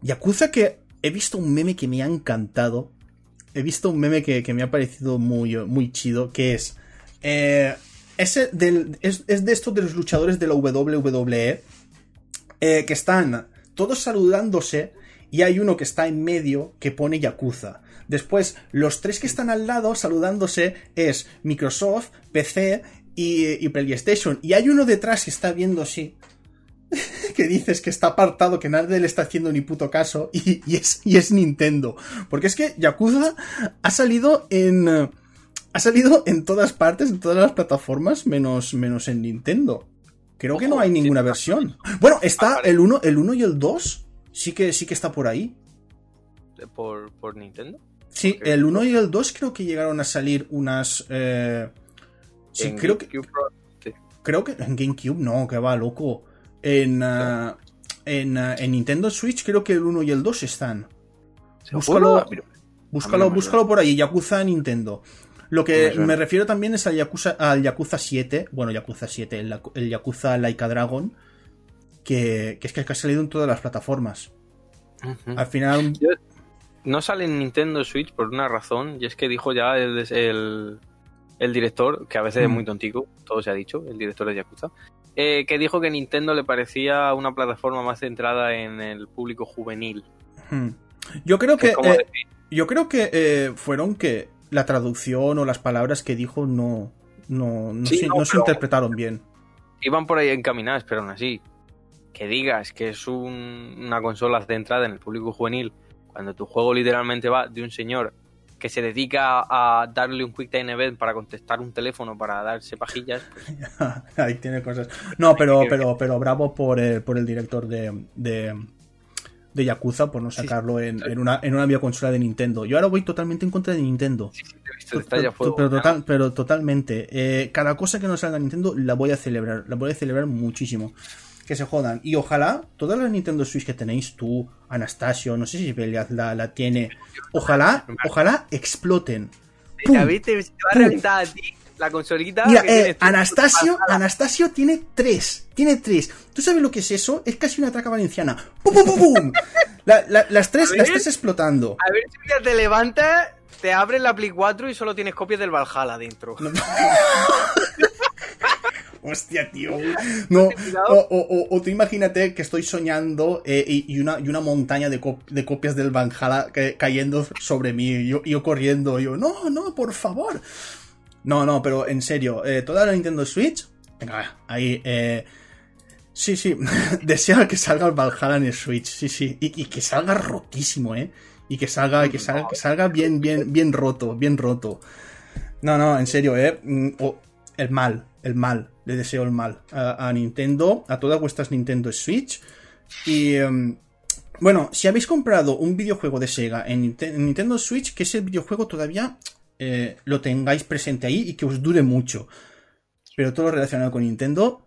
Yakuza que he visto un meme que me ha encantado. He visto un meme que, me ha parecido muy, muy chido, que es... Eh, ese del, es, de estos de los luchadores de la WWE eh, que están todos saludándose y hay uno que está en medio que pone Yakuza. Después, los tres que están al lado saludándose es Microsoft, PC y, PlayStation. Y hay uno detrás que está viendo así. que dices que está apartado, que nadie le está haciendo ni puto caso. Y, es, y es Nintendo. Porque es que Yakuza ha salido en. Ha salido en todas partes, en todas las plataformas, menos, menos en Nintendo. Creo que no hay ninguna versión. Bueno, está el 1, el 1 y el 2. Sí que, sí que está por ahí. ¿Por, por Nintendo? Sí, el 1 y el 2 creo que llegaron a salir unas. Eh... Sí, creo que. Creo que. En GameCube, no, que va, loco. En, uh, en, uh, en, Nintendo Switch creo que el 1 y el 2 están. Búscalo, búscalo, búscalo por ahí, Yakuza Nintendo. Lo que me, refiero también es al Yakuza, al Yakuza 7, bueno, Yakuza 7, el, el Yakuza Laika Dragon, que, que, es que ha salido en todas las plataformas. Uh -huh. Al final, no sale en Nintendo Switch por una razón, y es que dijo ya el, el, el director, que a veces es muy tontico, todo se ha dicho, el director de Yakuza, eh, que dijo que Nintendo le parecía una plataforma más centrada en el público juvenil. Yo creo que, eh, yo creo que eh, fueron que la traducción o las palabras que dijo no, no, no, sí, se, no, no se interpretaron bien. Iban por ahí encaminadas, pero aún así, que digas que es un, una consola centrada en el público juvenil cuando tu juego literalmente va de un señor que se dedica a darle un quick time event para contestar un teléfono para darse pajillas. Pues... Ahí tiene cosas. No, pero, pero, pero bravo por el, por el director de, de, de Yakuza por no sacarlo en, en, una, en una videoconsola de Nintendo. Yo ahora voy totalmente en contra de Nintendo. Sí, sí, te he visto pero, pero, pero, total, pero totalmente. Eh, cada cosa que no salga en Nintendo la voy a celebrar. La voy a celebrar muchísimo que se jodan. Y ojalá, todas las Nintendo Switch que tenéis tú, Anastasio, no sé si Beliaz la, la tiene, ojalá, ojalá exploten. ¡Pum! David, te va a reventar a ti la consolita. Mira, eh, Anastasio, Anastasio tiene tres. Tiene tres. ¿Tú sabes lo que es eso? Es casi una traca valenciana. ¡Pum, pum, pum, pum! La, la, las, tres, las tres explotando. A ver si ya te levantas, te abres la Play 4 y solo tienes copias del Valhalla dentro. No. Hostia, tío. No, o, o, o, tú imagínate que estoy soñando eh, y, una, y una montaña de, cop de copias del Valhalla cayendo sobre mí. Y yo, yo corriendo. Yo, no, no, por favor. No, no, pero en serio, eh, toda la Nintendo Switch. Venga, ahí. Eh, sí, sí. Desea que salga el Valhalla en el Switch. Sí, sí. Y, y que salga rotísimo, ¿eh? Y que salga, que salga, que salga bien, bien, bien roto, bien roto. No, no, en serio, ¿eh? Oh, el mal, el mal le deseo el mal a, Nintendo, a todas vuestras Nintendo Switch. Y um, bueno, si habéis comprado un videojuego de Sega en, en Nintendo Switch, que ese videojuego todavía eh, lo tengáis presente ahí y que os dure mucho. Pero todo relacionado con Nintendo,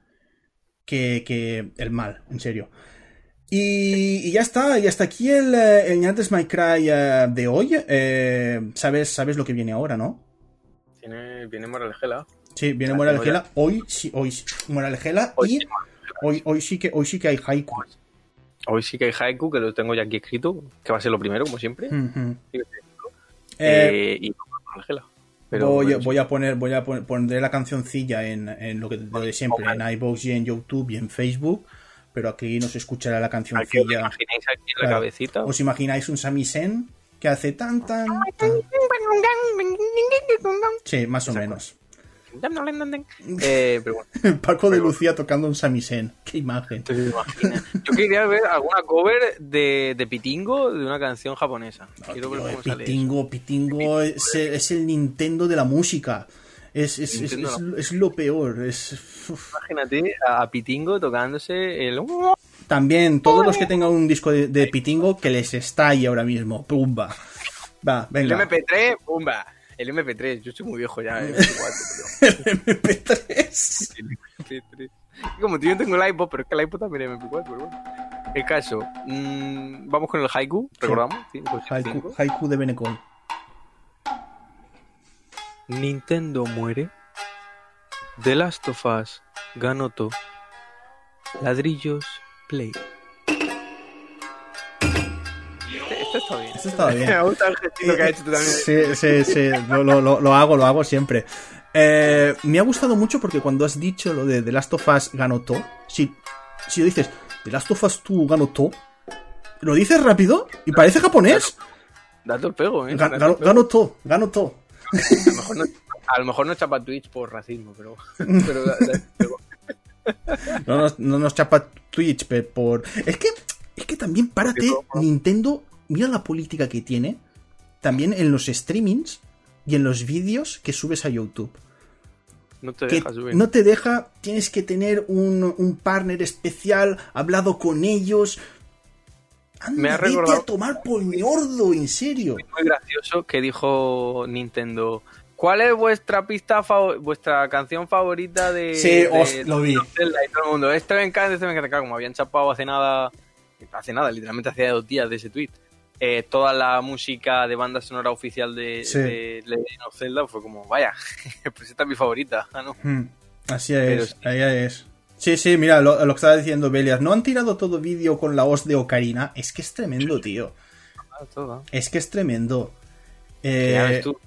que, que el mal, en serio. Y, ya está, y hasta aquí el, el Nantes My Cry uh, de hoy. Eh, ¿sabes, sabes lo que viene ahora, ¿no? Tiene, viene Moralgela. Sí, viene Moralgela. Hoy sí, hoy sí, Moralgela. Y hoy, hoy, sí que, hoy sí que hay haiku. Hoy sí que hay Haiku, que lo tengo ya aquí escrito, que va a ser lo primero, como siempre. Eh, Eh, y Ángela. Pero voy, bueno, voy a poner, voy a poner, pondré la cancioncilla en, en lo que lo de siempre, en iVoox y en YouTube y en Facebook, pero aquí no se escuchará la aquí os cancioncilla. imagináis aquí en la Claro. cabecita. ¿Os imagináis un samisen que hace tan tan tan? Sí, más o menos. Eh, pero bueno, Paco de Lucía tocando un samisen. Qué imagen. te. Yo quería ver alguna cover de, de Pitingo de una canción japonesa. Quiero ver Tío, cómo sale eso. Pitingo, Pitingo es, es el Nintendo de la música. Es, es, es, lo peor. Es. Imagínate a Pitingo tocándose el. También, todos los que tengan un disco de, de Pitingo, que les estalle ahora mismo. Pumba. Va, El venga. MP3, ¡pumba! El MP3, yo soy muy viejo ya. El MP4, El MP3. pero el MP3. Como tú yo tengo el iPod, pero es que el iPod también es MP4, pero bueno. El caso, mm, vamos con el haiku, recordamos. Haiku de Benecol. Nintendo muere. The Last of Us, Ganoto. Ladrillos, Play. Está bien. Esto estaba bien. Me gusta el gestito que ha hecho tú también. Sí, sí, sí. Lo, lo- lo- lo hago, lo hago siempre. Eh, me ha gustado mucho porque cuando has dicho lo de The Last of Us Ganotó, si, si lo dices The Last of Us 2 Ganotó, lo dices rápido y parece japonés. Dato el pego, ¿eh? Ga- Dato el Gano- pego. Ganotó, Ganotó. A lo mejor no, a lo mejor no chapa Twitch por racismo, pero. pero da- da. No nos, no nos chapa Twitch por. Es que, es que también párate, Nintendo, mira la política que tiene. También en los streamings y en los vídeos que subes a YouTube. No te deja subir. no te deja, tienes que tener un, un partner especial, hablado con ellos. Anda, Me ha vete recordado- a tomar por ñordo, en serio. Muy gracioso que dijo Nintendo. ¿Cuál es vuestra pista favor- vuestra canción favorita de, Sí, de- os- lo vi. Zelda? Y todo el mundo, este me encanta, este me encanta. Claro, como habían chapado hace nada, hace nada, literalmente hace dos días de ese tweet. Eh, toda la música de banda sonora oficial de, Sí. de Legend of Zelda fue como, vaya, pues esta es mi favorita. No. Hmm, Así Pero es, sí. ahí es. Sí, sí, mira, lo, lo que estaba diciendo Belias. No han tirado todo vídeo con la voz de Ocarina. Es que es tremendo, tío. Ah, todo. Es que es tremendo. Ya Eh, ves tú.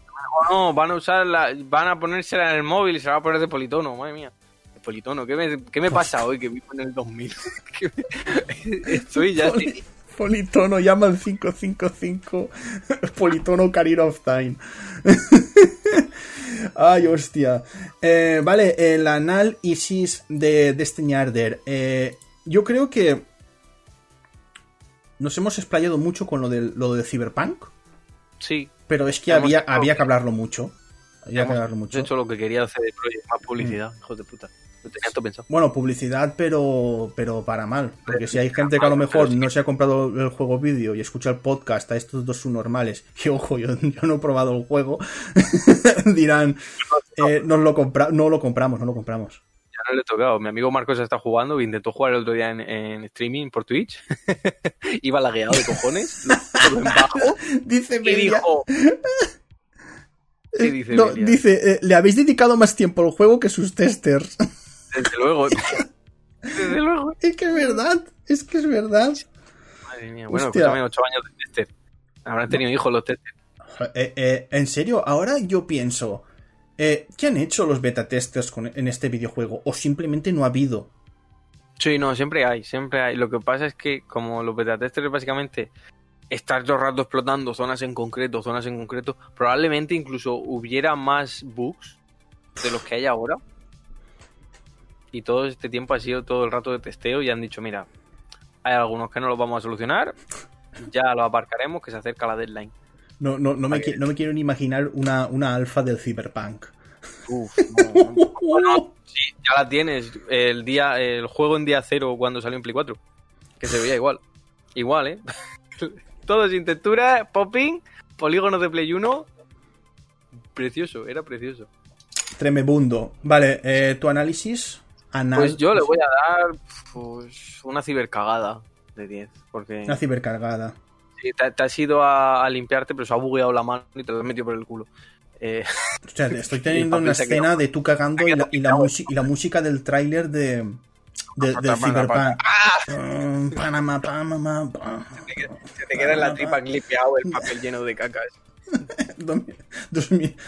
No, van a usar la, van a ponérsela en el móvil y se la va a poner de politono, madre mía. De politono, ¿qué me, qué me pasa hoy que vivo en el 2000? Que me- Estoy ya Poli- Politono, llama al 555. Politono Ocarina of Time. Ay, hostia. Eh, vale, el análisis de Destiny Arder. Eh, yo creo que nos hemos explayado mucho con lo de, lo de Cyberpunk, Sí, pero es que Hemos había, había que hablarlo mucho. Había que hemos hablarlo mucho. hecho lo que quería hacer de Project, más publicidad, hijos de puta. Bueno, publicidad, pero, pero para mal. Porque si hay gente que a lo mejor no se ha comprado el juego vídeo y escucha el podcast a estos dos subnormales, y ojo, yo, yo no he probado el juego, dirán, eh, nos lo compra no lo compramos, no lo compramos. Ya no le he tocado. Mi amigo Marcos está jugando, intentó jugar el otro día en, en streaming por Twitch. Iba lagueado de cojones, lo en bajo, Dice y dijo... ¿Qué dice no, Belia? dice, eh, le habéis dedicado más tiempo al juego que sus testers. Desde luego. Desde luego. es que es verdad, es que es verdad. Madre mía. Bueno, Hostia. escúchame, ocho años de tester. Habrán tenido hijos los testers. Eh, eh, en serio, ahora yo pienso, eh, ¿qué han hecho los beta testers con- en este videojuego? ¿O simplemente no ha habido? Sí, no, siempre hay, siempre hay. Lo que pasa es que como los beta testers básicamente estar todo el rato explotando zonas en concreto, zonas en concreto, probablemente incluso hubiera más bugs de los que hay ahora. Y todo este tiempo ha sido todo el rato de testeo y han dicho, mira, hay algunos que no los vamos a solucionar, ya los aparcaremos, que se acerca la deadline. No, no, no, me, qui- no me quiero ni imaginar una, una alfa del Cyberpunk. Uf, no, no. Bueno, sí, ya la tienes. El día, el juego en día cero cuando salió en Play 4. Que se veía igual. Igual, ¿eh? Todo sin textura, popping, polígonos de Play 1. Precioso, era precioso. Tremebundo. Vale, eh, tu análisis. Anal- Pues yo le voy a dar pues, una cibercagada de 10. Porque Una cibercargada. sí, te, te has ido a, a limpiarte, pero se ha bugueado la mano y te lo has metido por el culo. Eh, O sea, estoy teniendo una escena no. de tú cagando y la, y la, musi- y la música del tráiler de, de, del Cyberpunk. Panamá, Panamá, Se te queda en la tripa clipeado el papel lleno de cacas.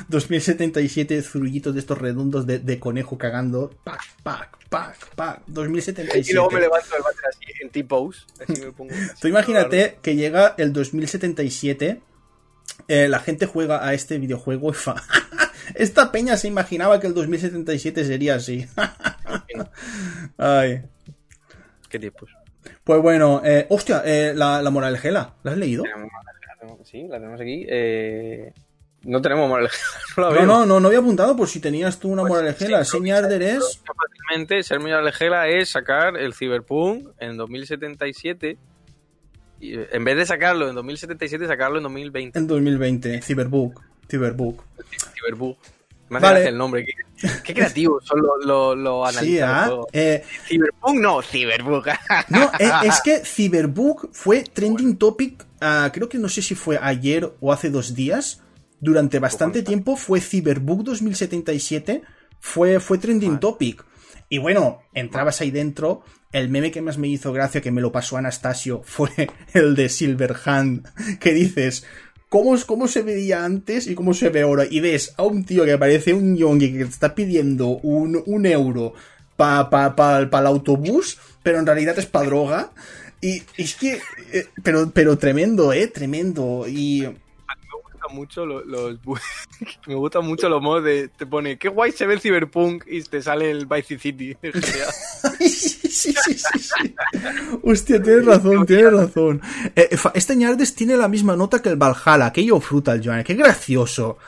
2077 zurullitos de estos redondos de, conejo cagando. Pac, pac, pac, pac. 2077. Y luego me levanto el váter así en T-pose. Tú imagínate que llega el 2077. Eh, la gente juega a este videojuego y fa... Esta peña se imaginaba que el 2077 sería así. Ay. ¿Qué tiempos? Pues bueno, eh, hostia, eh, la, la moral gela, ¿la has leído? Sí, la tenemos aquí. Eh, no tenemos moral no, no, no, no, había apuntado por si tenías tú una pues, moral gela. Sí, es. Fácilmente, ser moral gela es sacar el Cyberpunk en 2077. Y, en vez de sacarlo en 2077, sacarlo en 2020. En 2020, Cyberpunk. Cyberpunk. Cyberpunk. Me vale. el nombre. Qué, creativo son los lo, sí, ¿ah? eh, Cyberpunk no, Cyberpunk. no, eh, es, que Cyberpunk fue trending topic, uh, creo que no sé si fue ayer o hace dos días. Durante bastante tiempo fue Cyberpunk 2077, fue, fue trending topic. Y bueno, entrabas ahí dentro. El meme que más me hizo gracia, que me lo pasó Anastasio, fue el de Silverhand, que dices, cómo, se veía antes y cómo se ve ahora. Y ves a un tío que parece un yongi que te está pidiendo un, euro para pa, el autobús, pero en realidad es para droga. Y, es que, eh, pero, pero tremendo, eh, tremendo. Y mucho los, me gusta mucho los modos de te pone qué guay se ve el Cyberpunk y te sale el Vice City. sí, sí, sí, sí, Hostia, tienes razón, tienes razón. Eh, este Ñardes tiene la misma nota que el Valhalla, que yo fruta el Joan, qué gracioso.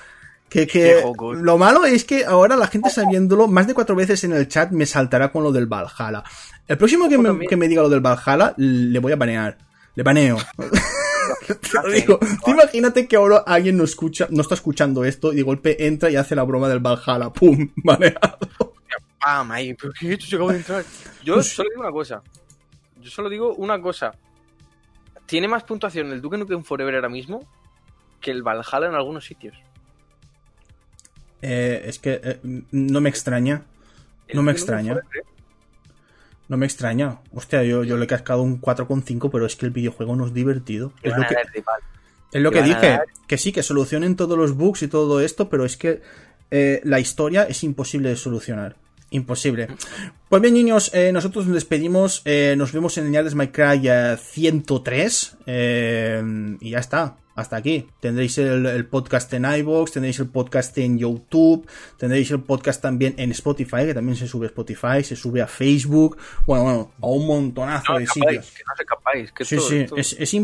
Que, que lo malo es que ahora la gente sabiéndolo, más de cuatro veces en el chat me saltará con lo del Valhalla. El próximo que me, que me diga lo del Valhalla, le voy a banear. Le baneo. digo, imagínate que ahora alguien no escucha, no está escuchando esto y de golpe entra y hace la broma del Valhalla, pum, baneado. Pam, ahí, ¿pero qué he hecho? de entrar. Yo solo digo una cosa. Yo solo digo una cosa. Tiene más puntuación el Duke Nukem Forever ahora mismo que el Valhalla en algunos sitios. Eh, es que eh, no me extraña. No me extraña. No me extraña. Hostia, yo, yo le he cascado un 4,5, pero es que el videojuego no es divertido. Es lo que, es lo que dije. Que sí, que solucionen todos los bugs y todo esto, pero es que eh, la historia es imposible de solucionar. Imposible. Pues bien, niños, eh, nosotros nos despedimos. Eh, nos vemos en el My Cry 103. y ya está hasta aquí. Tendréis el, podcast en iVoox, tendréis el podcast en YouTube, tendréis el podcast también en Spotify, que también se sube a Spotify, se sube a Facebook, bueno, bueno, a un montonazo de sitios. Que no se capáis, que sí, sí, Es, es,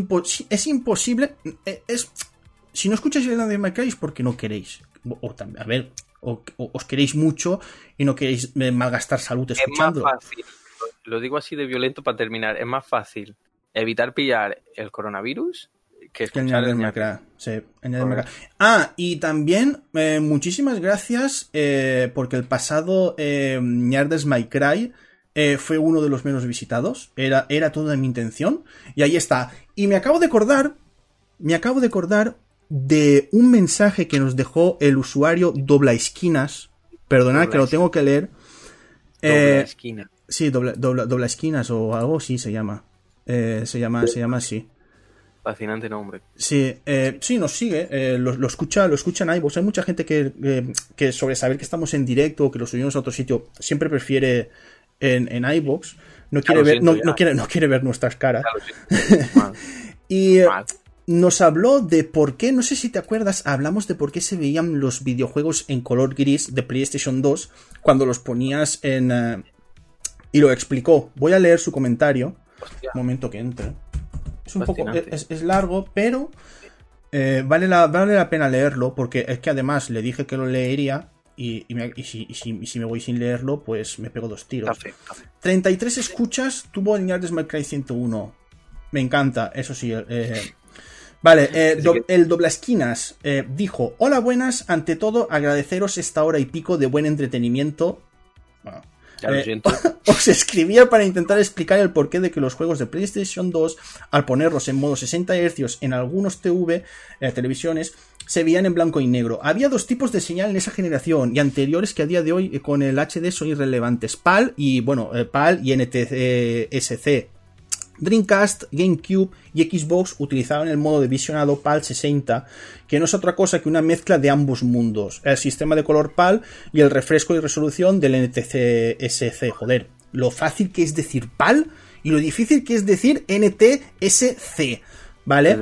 es, imposible. Eh, es, si no escucháis el de Cry es porque no queréis. O, a ver, o, os queréis mucho y no queréis eh, malgastar salud escuchando. Es más fácil, lo digo así de violento para terminar, es más fácil evitar pillar el coronavirus que escuchar el Ah, y también eh, muchísimas gracias eh, porque el pasado eh, My Cry eh, fue uno de los menos visitados. Era, era toda mi intención. Y ahí está. Y me acabo de acordar, me acabo de acordar de un mensaje que nos dejó el usuario Dobla Esquinas. Perdonad que lo tengo que leer. Dobla Esquina. Sí, dobla, Esquinas o algo sí se llama. se llama, se llama así. Fascinante nombre. Sí, eh, sí, nos sigue, eh, lo, escucha, lo escucha en iVoox. Hay mucha gente que, que, sobre saber que estamos en directo o que lo subimos a otro sitio, siempre prefiere en, en iVoox. No quiere, ver, no, quiere, no quiere ver nuestras caras. y eh, nos habló de por qué, no sé si te acuerdas, hablamos de por qué se veían los videojuegos en color gris de PlayStation 2 cuando los ponías en... y lo explicó. Voy a leer su comentario. Momento que entre. Es un poco. Es, largo, pero. Eh, vale, la, vale la pena leerlo. Porque es que además le dije que lo leería. Y, si, me voy sin leerlo, pues me pego dos tiros. 33 escuchas tuvo el de Smart Cry 101. Me encanta, eso sí. Eh, vale, eh, el Dobla Esquinas dijo: Hola, buenas. Ante todo, agradeceros esta hora y pico de buen entretenimiento. Eh, os escribía para intentar explicar el porqué de que los juegos de PlayStation 2, al ponerlos en modo 60 Hz en algunos TV, eh, televisiones, se veían en blanco y negro. Había dos tipos de señal en esa generación y anteriores que a día de hoy eh, con el HD son irrelevantes. PAL y, bueno, PAL y NTSC. Dreamcast, GameCube y Xbox utilizaban el modo de visionado PAL 60, que no es otra cosa que una mezcla de ambos mundos, el sistema de color PAL y el refresco y resolución del NTSC. Joder, lo fácil que es decir PAL y lo difícil que es decir NTSC, ¿vale?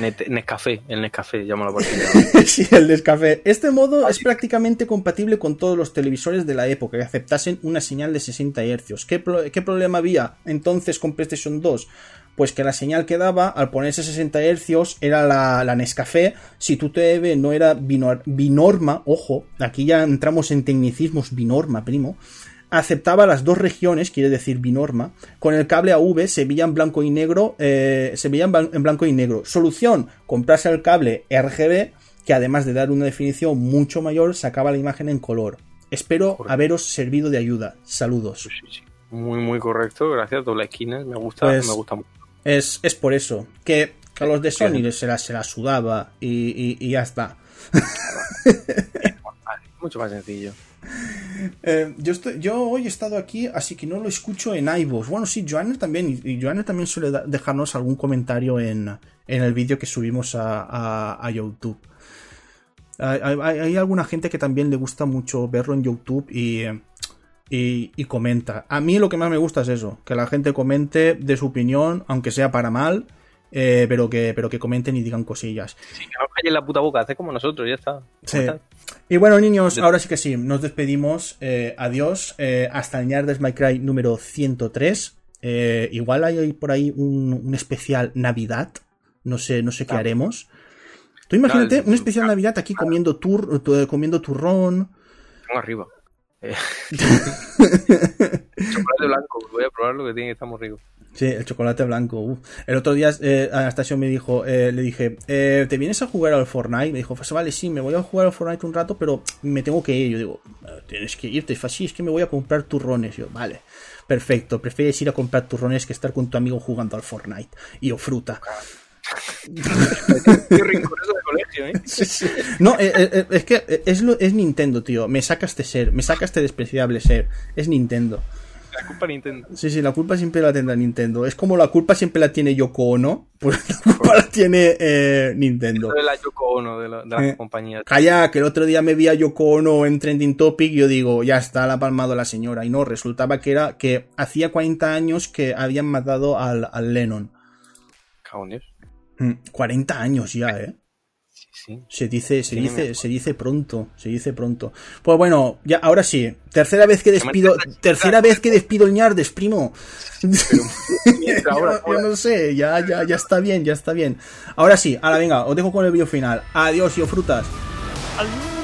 Nescafé, el Nescafé, llámalo por Sí, el Nescafé. Este modo es prácticamente compatible con todos los televisores de la época que aceptasen una señal de 60 Hz. ¿Qué, problema había entonces con PlayStation 2? Pues que la señal que daba al ponerse 60 Hz era la, la Nescafé. Si tu TV no era binorma, ojo, aquí ya entramos en tecnicismos binorma, primo aceptaba las dos regiones, quiere decir binorma, con el cable AV se veía en blanco y negro, eh, se veía en blanco y negro. Solución, comprarse el cable RGB, que además de dar una definición mucho mayor, sacaba la imagen en color. Espero haberos servido de ayuda. Saludos. Muy, muy correcto, gracias. Doble esquina, me gusta, pues me gusta mucho. Es, es por eso, que a los de Sony se la, se la sudaba y, y ya está. mucho más sencillo. Eh, yo, estoy, yo hoy he estado aquí, así que no lo escucho en iVoox. Bueno, sí, Joanner también. Y Joanner también suele dejarnos algún comentario en, el vídeo que subimos a, YouTube. Hay, alguna gente que también le gusta mucho verlo en YouTube y, y, comenta. A mí lo que más me gusta es eso, que la gente comente de su opinión, aunque sea para mal, eh, pero, que, pero que comenten y digan cosillas. Sí, que no callen la puta boca, hace como nosotros, ya está. Sí. Y bueno, niños, ahora sí que sí, nos despedimos. Eh, adiós. Eh, hasta el Yardes My Cry número 103. Eh, igual hay por ahí un, especial Navidad. No sé, no sé qué haremos. Tú imagínate un especial Navidad aquí comiendo, tur comiendo turrón. Estamos arriba. chocolate blanco, voy a probar lo que tiene, estamos ricos. Sí, el chocolate blanco. El otro día eh, Anastasio me dijo, eh, le dije, eh, ¿te vienes a jugar al Fortnite? Me dijo, pues vale, sí, me voy a jugar al Fortnite un rato, pero me tengo que ir. Yo digo, tienes que irte. Sí, es que me voy a comprar turrones. Yo, vale, perfecto. Prefieres ir a comprar turrones que estar con tu amigo jugando al Fortnite. Y o fruta. No, es que es, lo, es Nintendo, tío. Me sacas de ser, me sacas de despreciable ser. Es Nintendo. La culpa Nintendo. Sí, sí, la culpa siempre la tendrá Nintendo. Es como la culpa siempre la tiene Yoko Ono, pues la culpa la tiene eh, Nintendo. De la Yoko Ono de la, de eh, compañía. Calla, que el otro día me vi a Yoko Ono en Trending Topic y yo digo, ya está, la palmado la señora. Y no, resultaba que era que hacía 40 años que habían matado al, al Lennon. 40 mm, años ya, ¿eh? Se dice, se dice, se dice pronto, se dice pronto. Pues bueno, ya, ahora sí. Tercera vez que despido, tercera vez que despido el ñardes, primo. yo, no sé, ya, ya, ya está bien, ya está bien. Ahora sí, ahora venga, os dejo con el vídeo final. Adiós, yo frutas. Adiós.